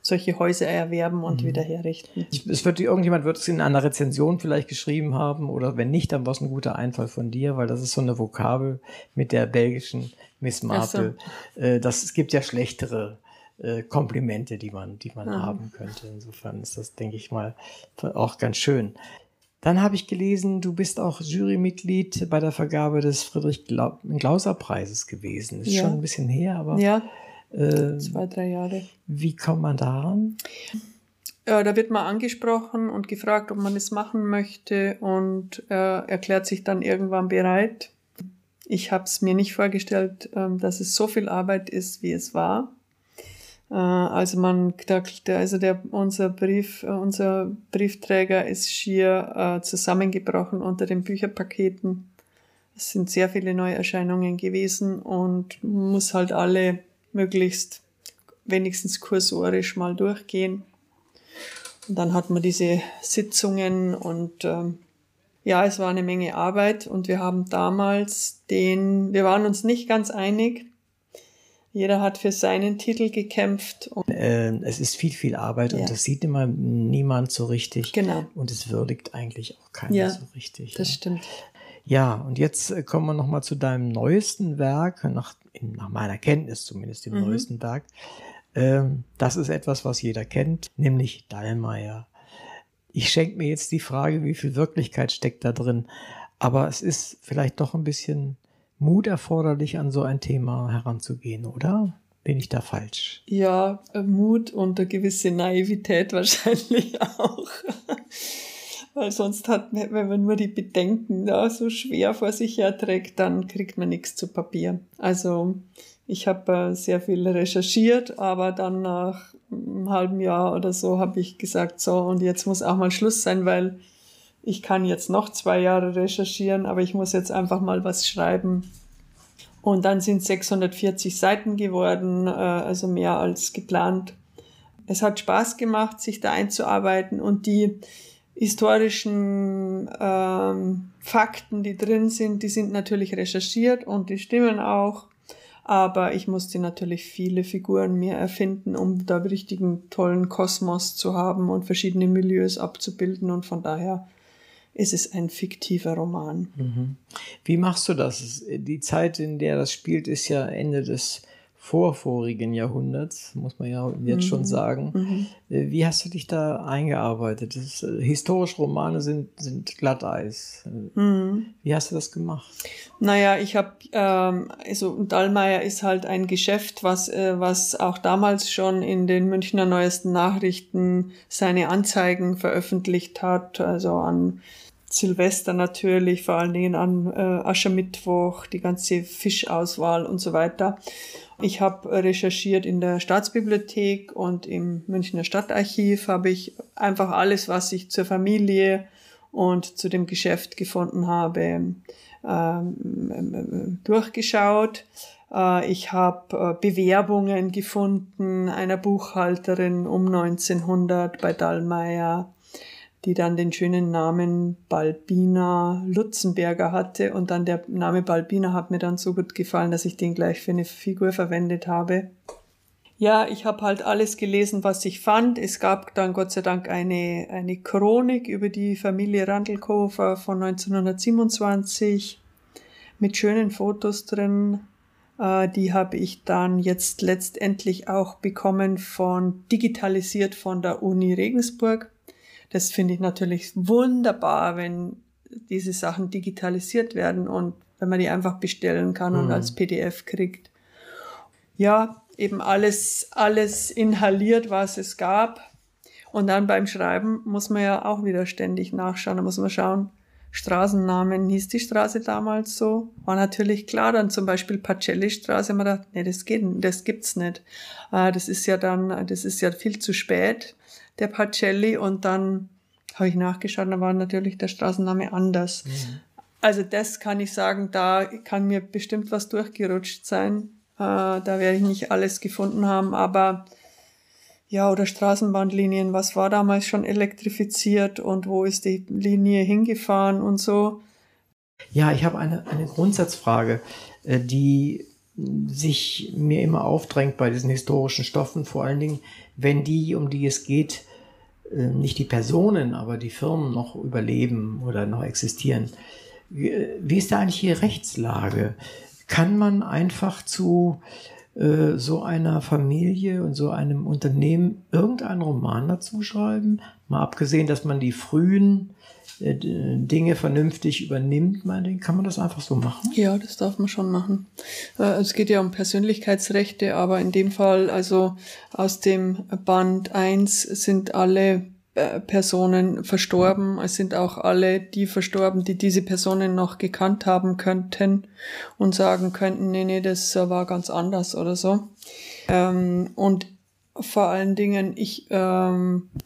solche Häuser erwerben und mhm. wieder herrichten. Es wird irgendjemand wird es in einer Rezension vielleicht geschrieben haben oder wenn nicht, dann war es ein guter Einfall von dir, weil das ist so eine Vokabel mit der belgischen Miss Marple. So. Äh, das es gibt ja schlechtere äh, Komplimente, die man, die man haben könnte. Insofern ist das, denke ich mal, auch ganz schön. Dann habe ich gelesen, du bist auch Jurymitglied bei der Vergabe des Friedrich Glauser Preises gewesen. Ist ja. schon ein bisschen her, aber. Ja. Äh, zwei, drei Jahre. Wie kommt man daran? Ja, da wird man angesprochen und gefragt, ob man es machen möchte und er erklärt sich dann irgendwann bereit. Ich habe es mir nicht vorgestellt, ähm, dass es so viel Arbeit ist, wie es war. Äh, also man, der, also der, unser Brief, äh, unser Briefträger ist schier äh, zusammengebrochen unter den Bücherpaketen. Es sind sehr viele Neuerscheinungen gewesen und muss halt alle möglichst wenigstens kursorisch mal durchgehen. Und dann hat man diese Sitzungen und ähm, ja, es war eine Menge Arbeit und wir haben damals den, wir waren uns nicht ganz einig, jeder hat für seinen Titel gekämpft. Äh, es ist viel, viel Arbeit ja. und das sieht immer niemand so richtig. Genau. Und es würdigt eigentlich auch keiner ja, so richtig. Das ja. stimmt. Ja, und jetzt äh, kommen wir nochmal zu deinem neuesten Werk, nach, nach meiner Kenntnis zumindest dem mhm. neuesten Werk. Ähm, das ist etwas, was jeder kennt, nämlich Dallmayr. Ich schenke mir jetzt die Frage, wie viel Wirklichkeit steckt da drin. Aber es ist vielleicht doch ein bisschen Mut erforderlich, an so ein Thema heranzugehen, oder? Bin ich da falsch? Ja, äh, Mut und eine gewisse Naivität wahrscheinlich auch. Weil sonst hat, wenn man nur die Bedenken da so schwer vor sich herträgt, dann kriegt man nichts zu Papier. Also ich habe äh, sehr viel recherchiert, aber dann nach einem halben Jahr oder so habe ich gesagt, so und jetzt muss auch mal Schluss sein, weil ich kann jetzt noch zwei Jahre recherchieren, aber ich muss jetzt einfach mal was schreiben. Und dann sind 640 Seiten geworden, äh, also mehr als geplant. Es hat Spaß gemacht, sich da einzuarbeiten und die historischen ähm, Fakten, die drin sind, die sind natürlich recherchiert und die stimmen auch. Aber ich musste natürlich viele Figuren mehr erfinden, um da richtigen tollen Kosmos zu haben und verschiedene Milieus abzubilden. Und von daher ist es ein fiktiver Roman. Mhm. Wie machst du das? Die Zeit, in der das spielt, ist ja Ende des vorvorigen Jahrhunderts, muss man ja jetzt mhm. schon sagen. Mhm. Äh, wie hast du dich da eingearbeitet? Das, äh, historische Romane sind, sind Glatteis. Mhm. Wie hast du das gemacht? Naja, ich habe, ähm, also Dallmayr ist halt ein Geschäft, was, äh, was auch damals schon in den Münchner Neuesten Nachrichten seine Anzeigen veröffentlicht hat, also an Silvester natürlich, vor allen Dingen an äh, Aschermittwoch, die ganze Fischauswahl und so weiter. Ich habe recherchiert in der Staatsbibliothek und im Münchner Stadtarchiv habe ich einfach alles, was ich zur Familie und zu dem Geschäft gefunden habe, ähm, durchgeschaut. Äh, ich habe äh, Bewerbungen gefunden einer Buchhalterin um 1900 bei Dallmayr die dann den schönen Namen Balbina Lutzenberger hatte. Und dann der Name Balbina hat mir dann so gut gefallen, dass ich den gleich für eine Figur verwendet habe. Ja, ich habe halt alles gelesen, was ich fand. Es gab dann Gott sei Dank eine, eine Chronik über die Familie Randelkofer von 1927 mit schönen Fotos drin. Äh, die habe ich dann jetzt letztendlich auch bekommen von digitalisiert von der Uni Regensburg. Das finde ich natürlich wunderbar, wenn diese Sachen digitalisiert werden und wenn man die einfach bestellen kann mhm. und als PDF kriegt. Ja, eben alles, alles inhaliert, was es gab. Und dann beim Schreiben muss man ja auch wieder ständig nachschauen. Da muss man schauen, Straßennamen, hieß die Straße damals so? War natürlich klar, dann zum Beispiel Pacelli-Straße, man dachte, nee, das geht, das gibt's nicht. Äh, das ist ja dann, das ist ja viel zu spät, der Pacelli. Und dann habe ich nachgeschaut, da war natürlich der Straßenname anders. Mhm. Also das kann ich sagen, da kann mir bestimmt was durchgerutscht sein. Äh, da werde ich nicht alles gefunden haben, aber ja, oder Straßenbahnlinien, was war damals schon elektrifiziert und wo ist die Linie hingefahren und so. Ja, ich habe eine, eine Grundsatzfrage, äh, die sich mir immer aufdrängt bei diesen historischen Stoffen, vor allen Dingen, wenn die, um die es geht, äh, nicht die Personen, aber die Firmen noch überleben oder noch existieren. Wie ist da eigentlich die Rechtslage? kann man einfach zu äh, so einer Familie und so einem Unternehmen irgendeinen Roman dazu schreiben? Mal abgesehen, dass man die frühen äh, Dinge vernünftig übernimmt, meine, kann man das einfach so machen? Ja, das darf man schon machen. Äh, es geht ja um Persönlichkeitsrechte, aber in dem Fall, also aus dem Band 1 sind alle äh, Personen verstorben. Es sind auch alle die verstorben, die diese Personen noch gekannt haben könnten und sagen könnten, nee, nee, das war ganz anders oder so. Ähm, und vor allen Dingen, ich, ähm, äh,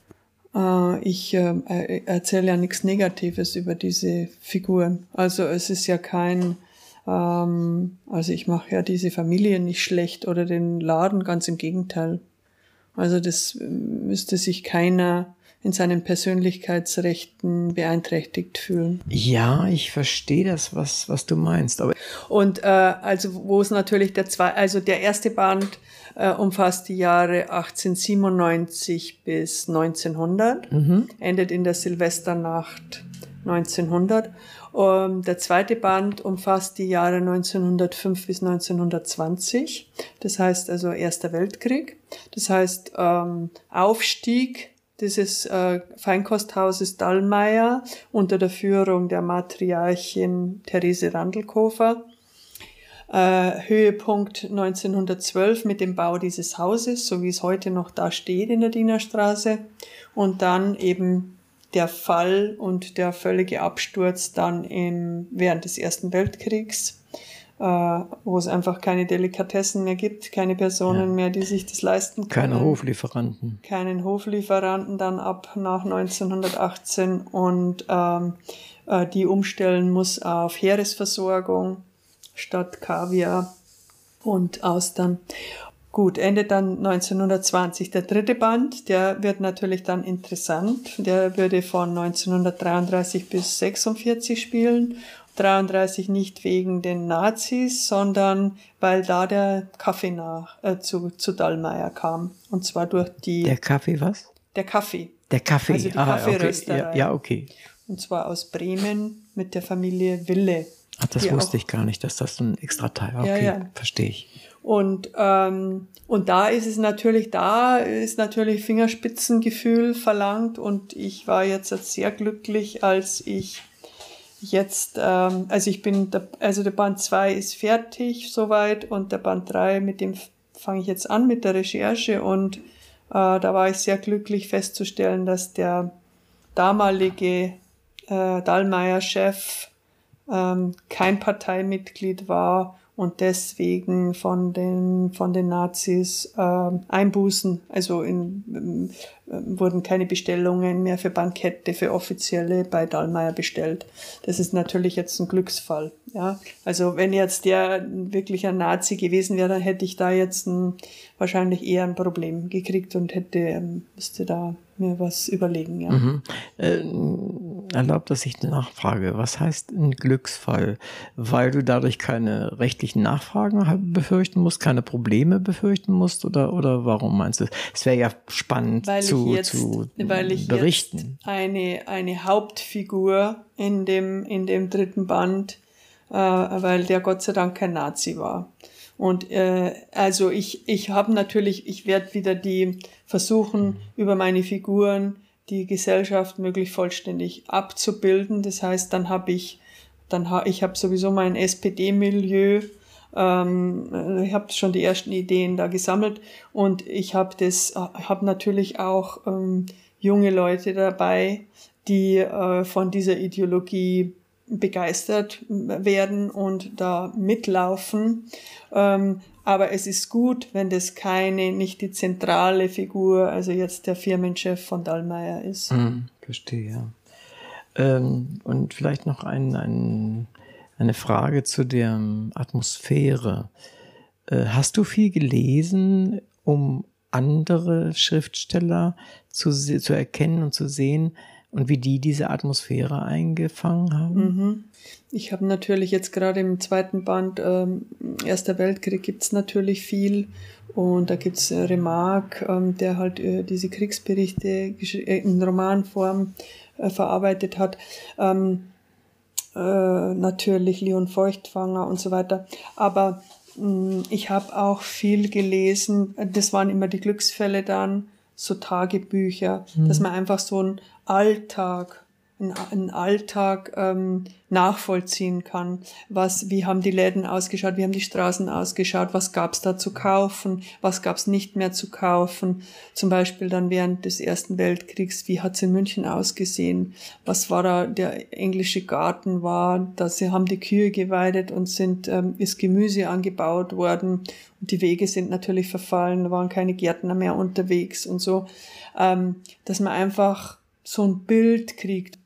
ich äh, erzähle ja nichts Negatives über diese Figuren. Also es ist ja kein, ähm, also ich mache ja diese Familie nicht schlecht oder den Laden, ganz im Gegenteil. Also das äh, müsste sich keiner in seinen Persönlichkeitsrechten beeinträchtigt fühlen. Ja, ich verstehe das, was, was du meinst. Aber Und äh, also wo es natürlich der zwei, also der erste Band äh, umfasst die Jahre 1897 bis 1900, mhm. endet in der Silvesternacht 1900. Um, der zweite Band umfasst die Jahre 1905 bis 1920. Das heißt also Erster Weltkrieg. Das heißt ähm, Aufstieg dieses äh, Feinkosthauses Dallmayr unter der Führung der Matriarchin Therese Randelkofer. Äh, Höhepunkt 1912 mit dem Bau dieses Hauses, so wie es heute noch da steht in der Dienerstraße. Und dann eben der Fall und der völlige Absturz dann im, während des Ersten Weltkriegs äh, wo es einfach keine Delikatessen mehr gibt, keine Personen ja. mehr, die sich das leisten können. Keine Hoflieferanten. Keinen Hoflieferanten dann ab nach 1918 und ähm, äh, die umstellen muss auf Heeresversorgung statt Kaviar und Austern. Gut, endet dann 1920 der dritte Band. Der wird natürlich dann interessant. Der würde von 1933 bis 46 spielen 33 nicht wegen den Nazis, sondern weil da der Kaffee nach, äh, zu, zu Dallmayr kam. Und zwar durch die. Der Kaffee was? Der Kaffee. Der Kaffee, also die ah. Okay. Ja, ja, okay. Und zwar aus Bremen mit der Familie Wille. Ach, das wusste ich gar nicht, dass das so ein extra Teil war. Okay, ja, ja. verstehe ich. Und, ähm, und da ist es natürlich, da ist natürlich Fingerspitzengefühl verlangt und ich war jetzt sehr glücklich, als ich jetzt, ähm, also ich bin, der, also der Band 2 ist fertig soweit und der Band 3, mit dem fange ich jetzt an mit der Recherche und äh, da war ich sehr glücklich festzustellen, dass der damalige äh, Dallmayr-Chef ähm, kein Parteimitglied war und deswegen von den, von den Nazis äh, Einbußen, also in, äh, wurden keine Bestellungen mehr für Bankette, für offizielle bei Dallmayr bestellt. Das ist natürlich jetzt ein Glücksfall. Ja? Also wenn jetzt der wirklich ein Nazi gewesen wäre, dann hätte ich da jetzt ein, wahrscheinlich eher ein Problem gekriegt und hätte, ähm, müsste da mir was überlegen. Ja. Mhm. Äh, erlaubt, dass ich nachfrage, was heißt ein Glücksfall? Weil du dadurch keine rechtlichen Nachfragen befürchten musst, keine Probleme befürchten musst oder, oder warum meinst du? Es wäre ja spannend weil zu, jetzt, zu weil ich berichten. Jetzt eine, eine Hauptfigur in dem, in dem dritten Band, äh, weil der Gott sei Dank kein Nazi war. Und äh, also ich, ich habe natürlich, ich werde wieder die versuchen, über meine Figuren die Gesellschaft möglichst vollständig abzubilden. Das heißt, dann habe ich, dann ha, ich habe sowieso mein SPD-Milieu, ähm, ich habe schon die ersten Ideen da gesammelt und ich habe das, habe natürlich auch ähm, junge Leute dabei, die äh, von dieser Ideologie begeistert werden und da mitlaufen. Ähm, aber es ist gut, wenn das keine, nicht die zentrale Figur, also jetzt der Firmenchef von Dallmayr ist. Hm, verstehe, ja. Ähm, und vielleicht noch ein, ein, eine Frage zu der Atmosphäre. Äh, hast du viel gelesen, um andere Schriftsteller zu, zu erkennen und zu sehen, und wie die diese Atmosphäre eingefangen haben? Mhm. Ich habe natürlich jetzt gerade im zweiten Band ähm, Erster Weltkrieg gibt's natürlich viel und da gibt's äh, Remarque, ähm, der halt äh, diese Kriegsberichte äh, in Romanform äh, verarbeitet hat. Ähm, äh, natürlich Leon Feuchtwanger und so weiter. Aber mh, mm, ich habe auch viel gelesen, das waren immer die Glücksfälle dann, so Tagebücher, mhm. dass man einfach so ein Alltag, einen Alltag ähm, nachvollziehen kann. Was, wie haben die Läden ausgeschaut, wie haben die Straßen ausgeschaut, was gab's da zu kaufen, was gab's nicht mehr zu kaufen. Zum Beispiel dann während des Ersten Weltkriegs, wie hat's in München ausgesehen, was war da der englische Garten war, da sie haben die Kühe geweidet und sind ähm, ist Gemüse angebaut worden und die Wege sind natürlich verfallen, da waren keine Gärtner mehr unterwegs und so, ähm, dass man einfach so ein Bild kriegt.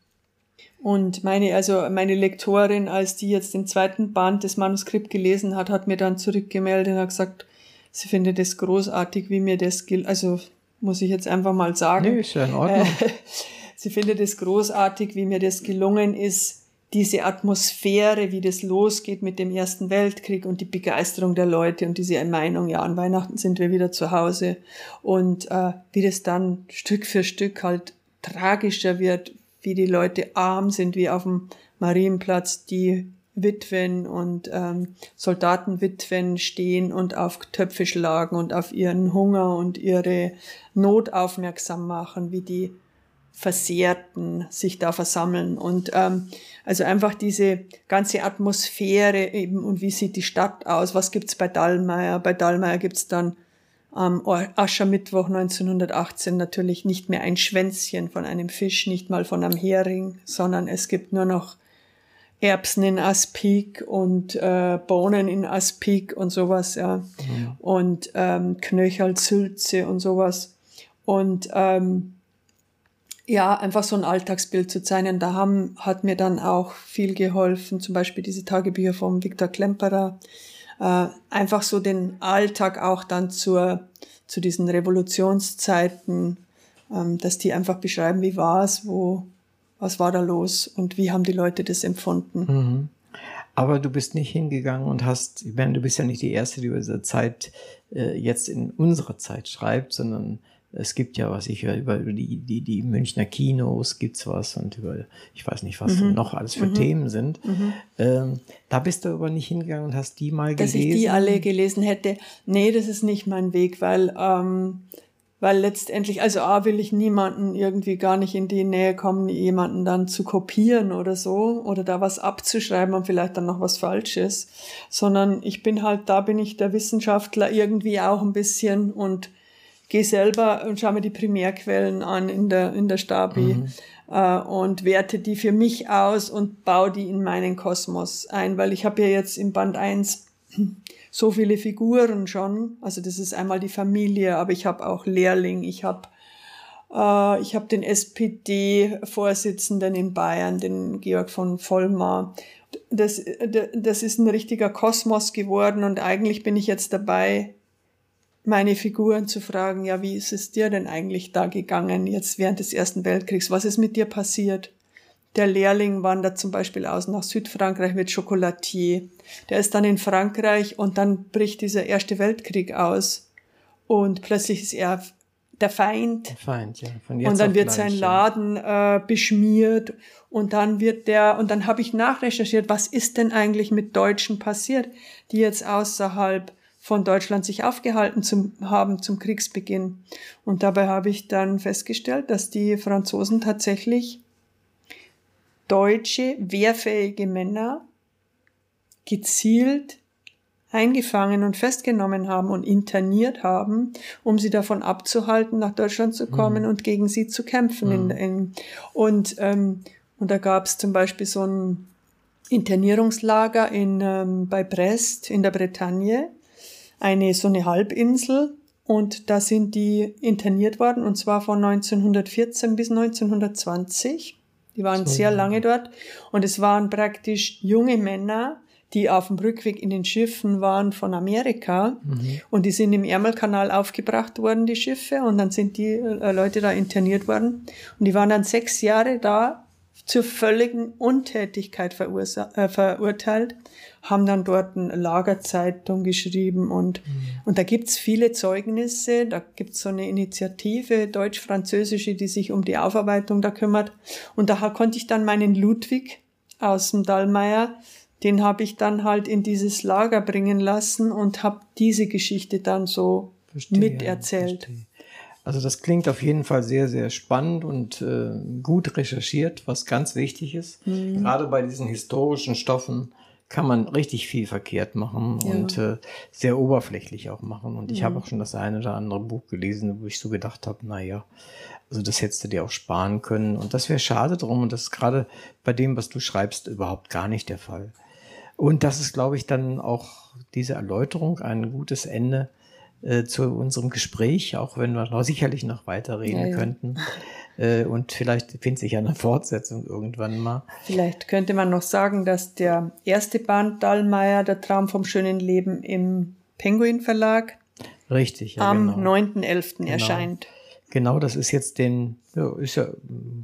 Und meine, also meine Lektorin, als die jetzt den zweiten Band des Manuskript gelesen hat, hat mir dann zurückgemeldet und hat gesagt, sie findet es großartig, wie mir das gilt. Also muss ich jetzt einfach mal sagen. Nee, ist ja in Ordnung. sie findet es großartig, wie mir das gelungen ist, diese Atmosphäre, wie das losgeht mit dem Ersten Weltkrieg und die Begeisterung der Leute und diese Meinung, ja, an Weihnachten sind wir wieder zu Hause und äh, wie das dann Stück für Stück halt tragischer wird, wie die Leute arm sind, wie auf dem Marienplatz die Witwen und ähm, Soldatenwitwen stehen und auf Töpfe schlagen und auf ihren Hunger und ihre Not aufmerksam machen, wie die Versehrten sich da versammeln und ähm, also einfach diese ganze Atmosphäre eben und wie sieht die Stadt aus, was gibt's bei Dallmayr? Bei Dallmayr gibt's dann am Aschermittwoch 1918 natürlich nicht mehr ein Schwänzchen von einem Fisch, nicht mal von einem Hering, sondern es gibt nur noch Erbsen in Aspik und äh, Bohnen in Aspik und sowas, ja. Mhm. Und ähm, Knöchel, Sülze und sowas. Und ähm, ja, einfach so ein Alltagsbild zu zeichnen. Da haben, hat mir dann auch viel geholfen, zum Beispiel diese Tagebücher vom Viktor Klemperer, äh, einfach so den Alltag auch dann zur, zu diesen Revolutionszeiten, ähm, dass die einfach beschreiben, wie war es, wo, was war da los und wie haben die Leute das empfunden. Mhm. Aber du bist nicht hingegangen und hast, ich meine, du bist ja nicht die Erste, die über diese Zeit äh, jetzt in unserer Zeit schreibt, sondern es gibt ja was, ich höre über die, die, die Münchner Kinos gibt's was und über, ich weiß nicht, was mhm. noch alles für mhm. Themen sind. Mhm. Ähm, da bist du aber nicht hingegangen und hast die mal Dass gelesen. Dass ich die alle gelesen hätte. Nee, das ist nicht mein Weg, weil, ähm, weil letztendlich, also A, will ich niemanden irgendwie gar nicht in die Nähe kommen, jemanden dann zu kopieren oder so, oder da was abzuschreiben und vielleicht dann noch was Falsches, sondern ich bin halt, da bin ich der Wissenschaftler irgendwie auch ein bisschen und gehe selber und schaue mir die Primärquellen an in der, in der Stabi mhm. äh, und werte die für mich aus und baue die in meinen Kosmos ein, weil ich habe ja jetzt im Band 1 so viele Figuren schon. Also das ist einmal die Familie, aber ich habe auch Lehrling, ich habe äh, ich habe den SPD-Vorsitzenden in Bayern, den Georg von Vollmar. Das, das ist ein richtiger Kosmos geworden und eigentlich bin ich jetzt dabei, meine Figuren zu fragen, ja, wie ist es dir denn eigentlich da gegangen jetzt während des Ersten Weltkriegs? Was ist mit dir passiert? der Lehrling wandert zum Beispiel aus nach Südfrankreich, wird Chocolatier. Der ist dann in Frankreich und dann bricht dieser Erste Weltkrieg aus. Und plötzlich ist er der Feind. Der Feind, ja. Von jetzt und dann wird gleich, sein Laden äh, beschmiert und dann wird der und dann habe ich nachrecherchiert, was ist denn eigentlich mit Deutschen passiert, die jetzt außerhalb von Deutschland sich aufgehalten zum, haben zum Kriegsbeginn. Und dabei habe ich dann festgestellt, dass die Franzosen tatsächlich deutsche wehrfähige Männer gezielt eingefangen und festgenommen haben und interniert haben, um sie davon abzuhalten, nach Deutschland zu kommen mhm. und gegen sie zu kämpfen. Mhm. In, in, und, ähm, und da gab es zum Beispiel so ein Internierungslager in, ähm, bei Brest in der Bretagne, eine so eine Halbinsel. Und da sind die interniert worden, und zwar von 1914 bis 1920. Die waren so, sehr lange dort. Und es waren praktisch junge Männer, die auf dem Rückweg in den Schiffen waren von Amerika mhm. und die sind im Ärmelkanal aufgebracht worden, die Schiffe, und dann sind die äh, Leute da interniert worden und die waren dann sechs Jahre da zur völligen Untätigkeit äh, verurteilt, haben dann dort eine Lagerzeitung geschrieben und, mhm. und da gibt's viele Zeugnisse, da gibt's so eine Initiative, deutsch-französische, die sich um die Aufarbeitung da kümmert und da konnte ich dann meinen Ludwig aus dem Dallmayr den habe ich dann halt in dieses Lager bringen lassen und habe diese Geschichte dann so verstehe, miterzählt. Verstehe. Also das klingt auf jeden Fall sehr, sehr spannend und äh, gut recherchiert, was ganz wichtig ist. Mhm. Gerade bei diesen historischen Stoffen kann man richtig viel verkehrt machen ja. und äh, sehr oberflächlich auch machen. Und ich mhm. habe auch schon das eine oder andere Buch gelesen, wo ich so gedacht habe, na ja, also das hättest du dir auch sparen können. Und das wäre schade drum. Und das ist gerade bei dem, was du schreibst, überhaupt gar nicht der Fall. Und das ist, glaube ich, dann auch diese Erläuterung ein gutes Ende äh, zu unserem Gespräch, auch wenn wir noch sicherlich noch weiterreden ja, ja. könnten. Äh, und vielleicht findet sich eine Fortsetzung irgendwann mal. Vielleicht könnte man noch sagen, dass der erste Band Dallmayr, Der Traum vom schönen Leben im Penguin Verlag, Richtig, ja, am genau. 9.11. Genau. erscheint. Genau, das ist jetzt den, ja, ist ja,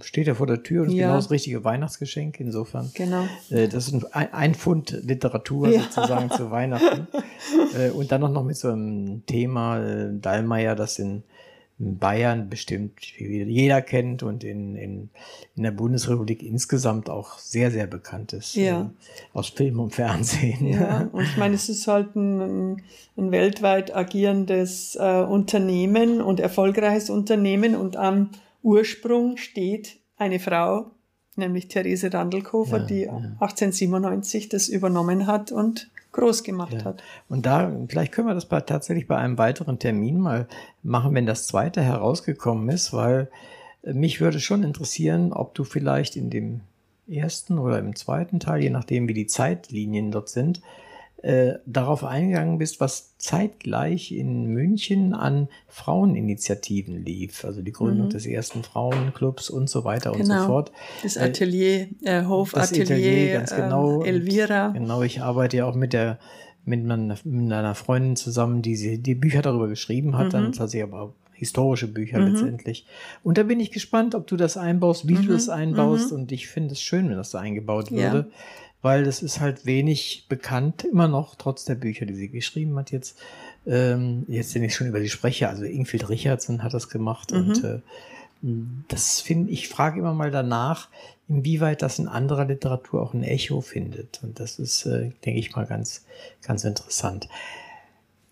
steht ja vor der Tür und ist ja. genau das richtige Weihnachtsgeschenk. Insofern. Genau. Äh, das ist ein, ein Pfund Literatur ja. sozusagen zu Weihnachten. Äh, und dann noch mit so einem Thema, äh, Dallmayr, das in in Bayern bestimmt jeder kennt und in, in, in der Bundesrepublik insgesamt auch sehr, sehr bekannt ist. Ja. Äh, aus Film und Fernsehen. Ja, und ich meine, es ist halt ein, ein weltweit agierendes äh, Unternehmen und erfolgreiches Unternehmen und am Ursprung steht eine Frau, nämlich Therese Randelkofer, ja, die ja. 1897 das übernommen hat und groß gemacht ja. hat. Und da, vielleicht können wir das bei, tatsächlich bei einem weiteren Termin mal machen, wenn das zweite herausgekommen ist, weil äh, mich würde schon interessieren, ob du vielleicht in dem ersten oder im zweiten Teil, je nachdem wie die Zeitlinien dort sind, äh, darauf eingegangen bist, was zeitgleich in München an Fraueninitiativen lief, also die Gründung mhm. des ersten Frauenclubs und so weiter genau. und so genau. fort. Das äh, Atelier, äh, Hofatelier, ganz genau. Äh, Elvira. Und, genau, ich arbeite ja auch mit der mit meiner, mit einer Freundin zusammen, die sie die Bücher darüber geschrieben hat, mhm. dann tatsächlich aber historische Bücher mhm. letztendlich. Und da bin ich gespannt, ob du das einbaust, wie du das mhm. einbaust. Mhm. Und ich finde es schön, wenn das so eingebaut würde. Weil das ist halt wenig bekannt, immer noch, trotz der Bücher, die sie geschrieben hat jetzt. Ähm, jetzt, wenn ich schon über die spreche, also Ingrid Richardson hat das gemacht mhm. und äh, das finde ich, frage immer mal danach, inwieweit das in anderer Literatur auch ein Echo findet. Und das ist, äh, denke ich mal, ganz, ganz interessant.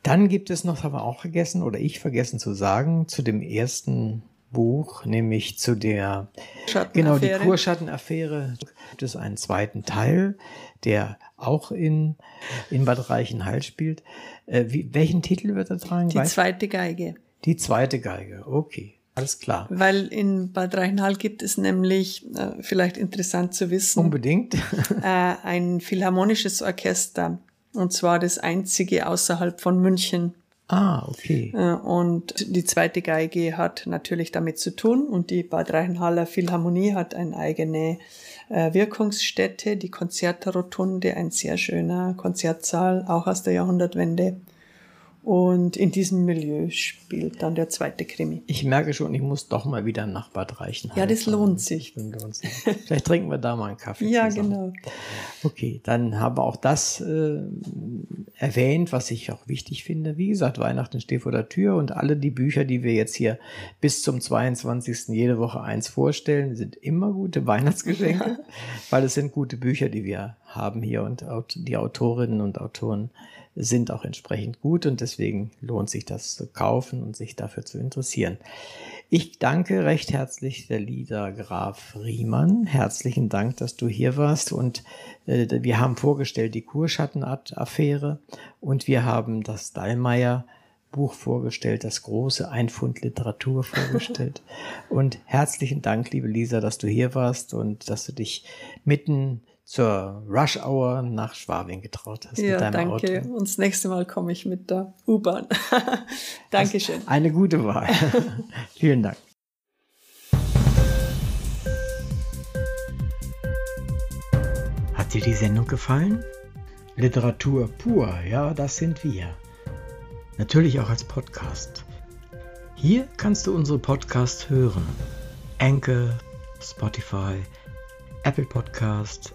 Dann gibt es noch, haben wir auch vergessen, oder ich vergessen zu sagen, zu dem ersten Buch, nämlich zu der genau die Kurschattenaffäre. Gibt es einen zweiten Teil, der auch in in Bad Reichenhall spielt. Äh, wie, welchen Titel wird er tragen? Die weißt? zweite Geige. Die zweite Geige. Okay. Alles klar. Weil in Bad Reichenhall gibt es nämlich, äh, vielleicht interessant zu wissen. Unbedingt. äh, ein philharmonisches Orchester. Und zwar das einzige außerhalb von München. Ah, okay. Äh, und die zweite Geige hat natürlich damit zu tun und die Bad Reichenhaller Philharmonie hat eine eigene äh, Wirkungsstätte, die Konzertrotunde, ein sehr schöner Konzertsaal, auch aus der Jahrhundertwende. Und in diesem Milieu spielt dann der zweite Krimi. Ich merke schon, ich muss doch mal wieder nach Bad Reichenhall. Ja, das lohnt sich. Vielleicht trinken wir da mal einen Kaffee. ja, zusammen. genau. Okay, dann haben wir auch das äh, erwähnt, was ich auch wichtig finde. Wie gesagt, Weihnachten steht vor der Tür und alle die Bücher, die wir jetzt hier bis zum 22. jede Woche eins vorstellen, sind immer gute Weihnachtsgeschenke, weil es sind gute Bücher, die wir haben hier und die Autorinnen und Autoren sind auch entsprechend gut und deswegen lohnt sich das zu kaufen und sich dafür zu interessieren. Ich danke recht herzlich der Lieder Graf Riemann. Herzlichen Dank, dass du hier warst und äh, wir haben vorgestellt die Kurschatten-Affäre und wir haben das Dallmayr Buch vorgestellt, das große Einfund Literatur vorgestellt. und herzlichen Dank, liebe Lisa, dass du hier warst und dass du dich mitten zur Rush Hour nach Schwabing getraut hast. Ja, mit deinem danke. Auto. Und das nächste Mal komme ich mit der U-Bahn. Dankeschön. Eine gute Wahl. Vielen Dank. Hat dir die Sendung gefallen? Literatur pur, ja, das sind wir. Natürlich auch als Podcast. Hier kannst du unsere Podcasts hören. Anchor, Spotify, Apple Podcast,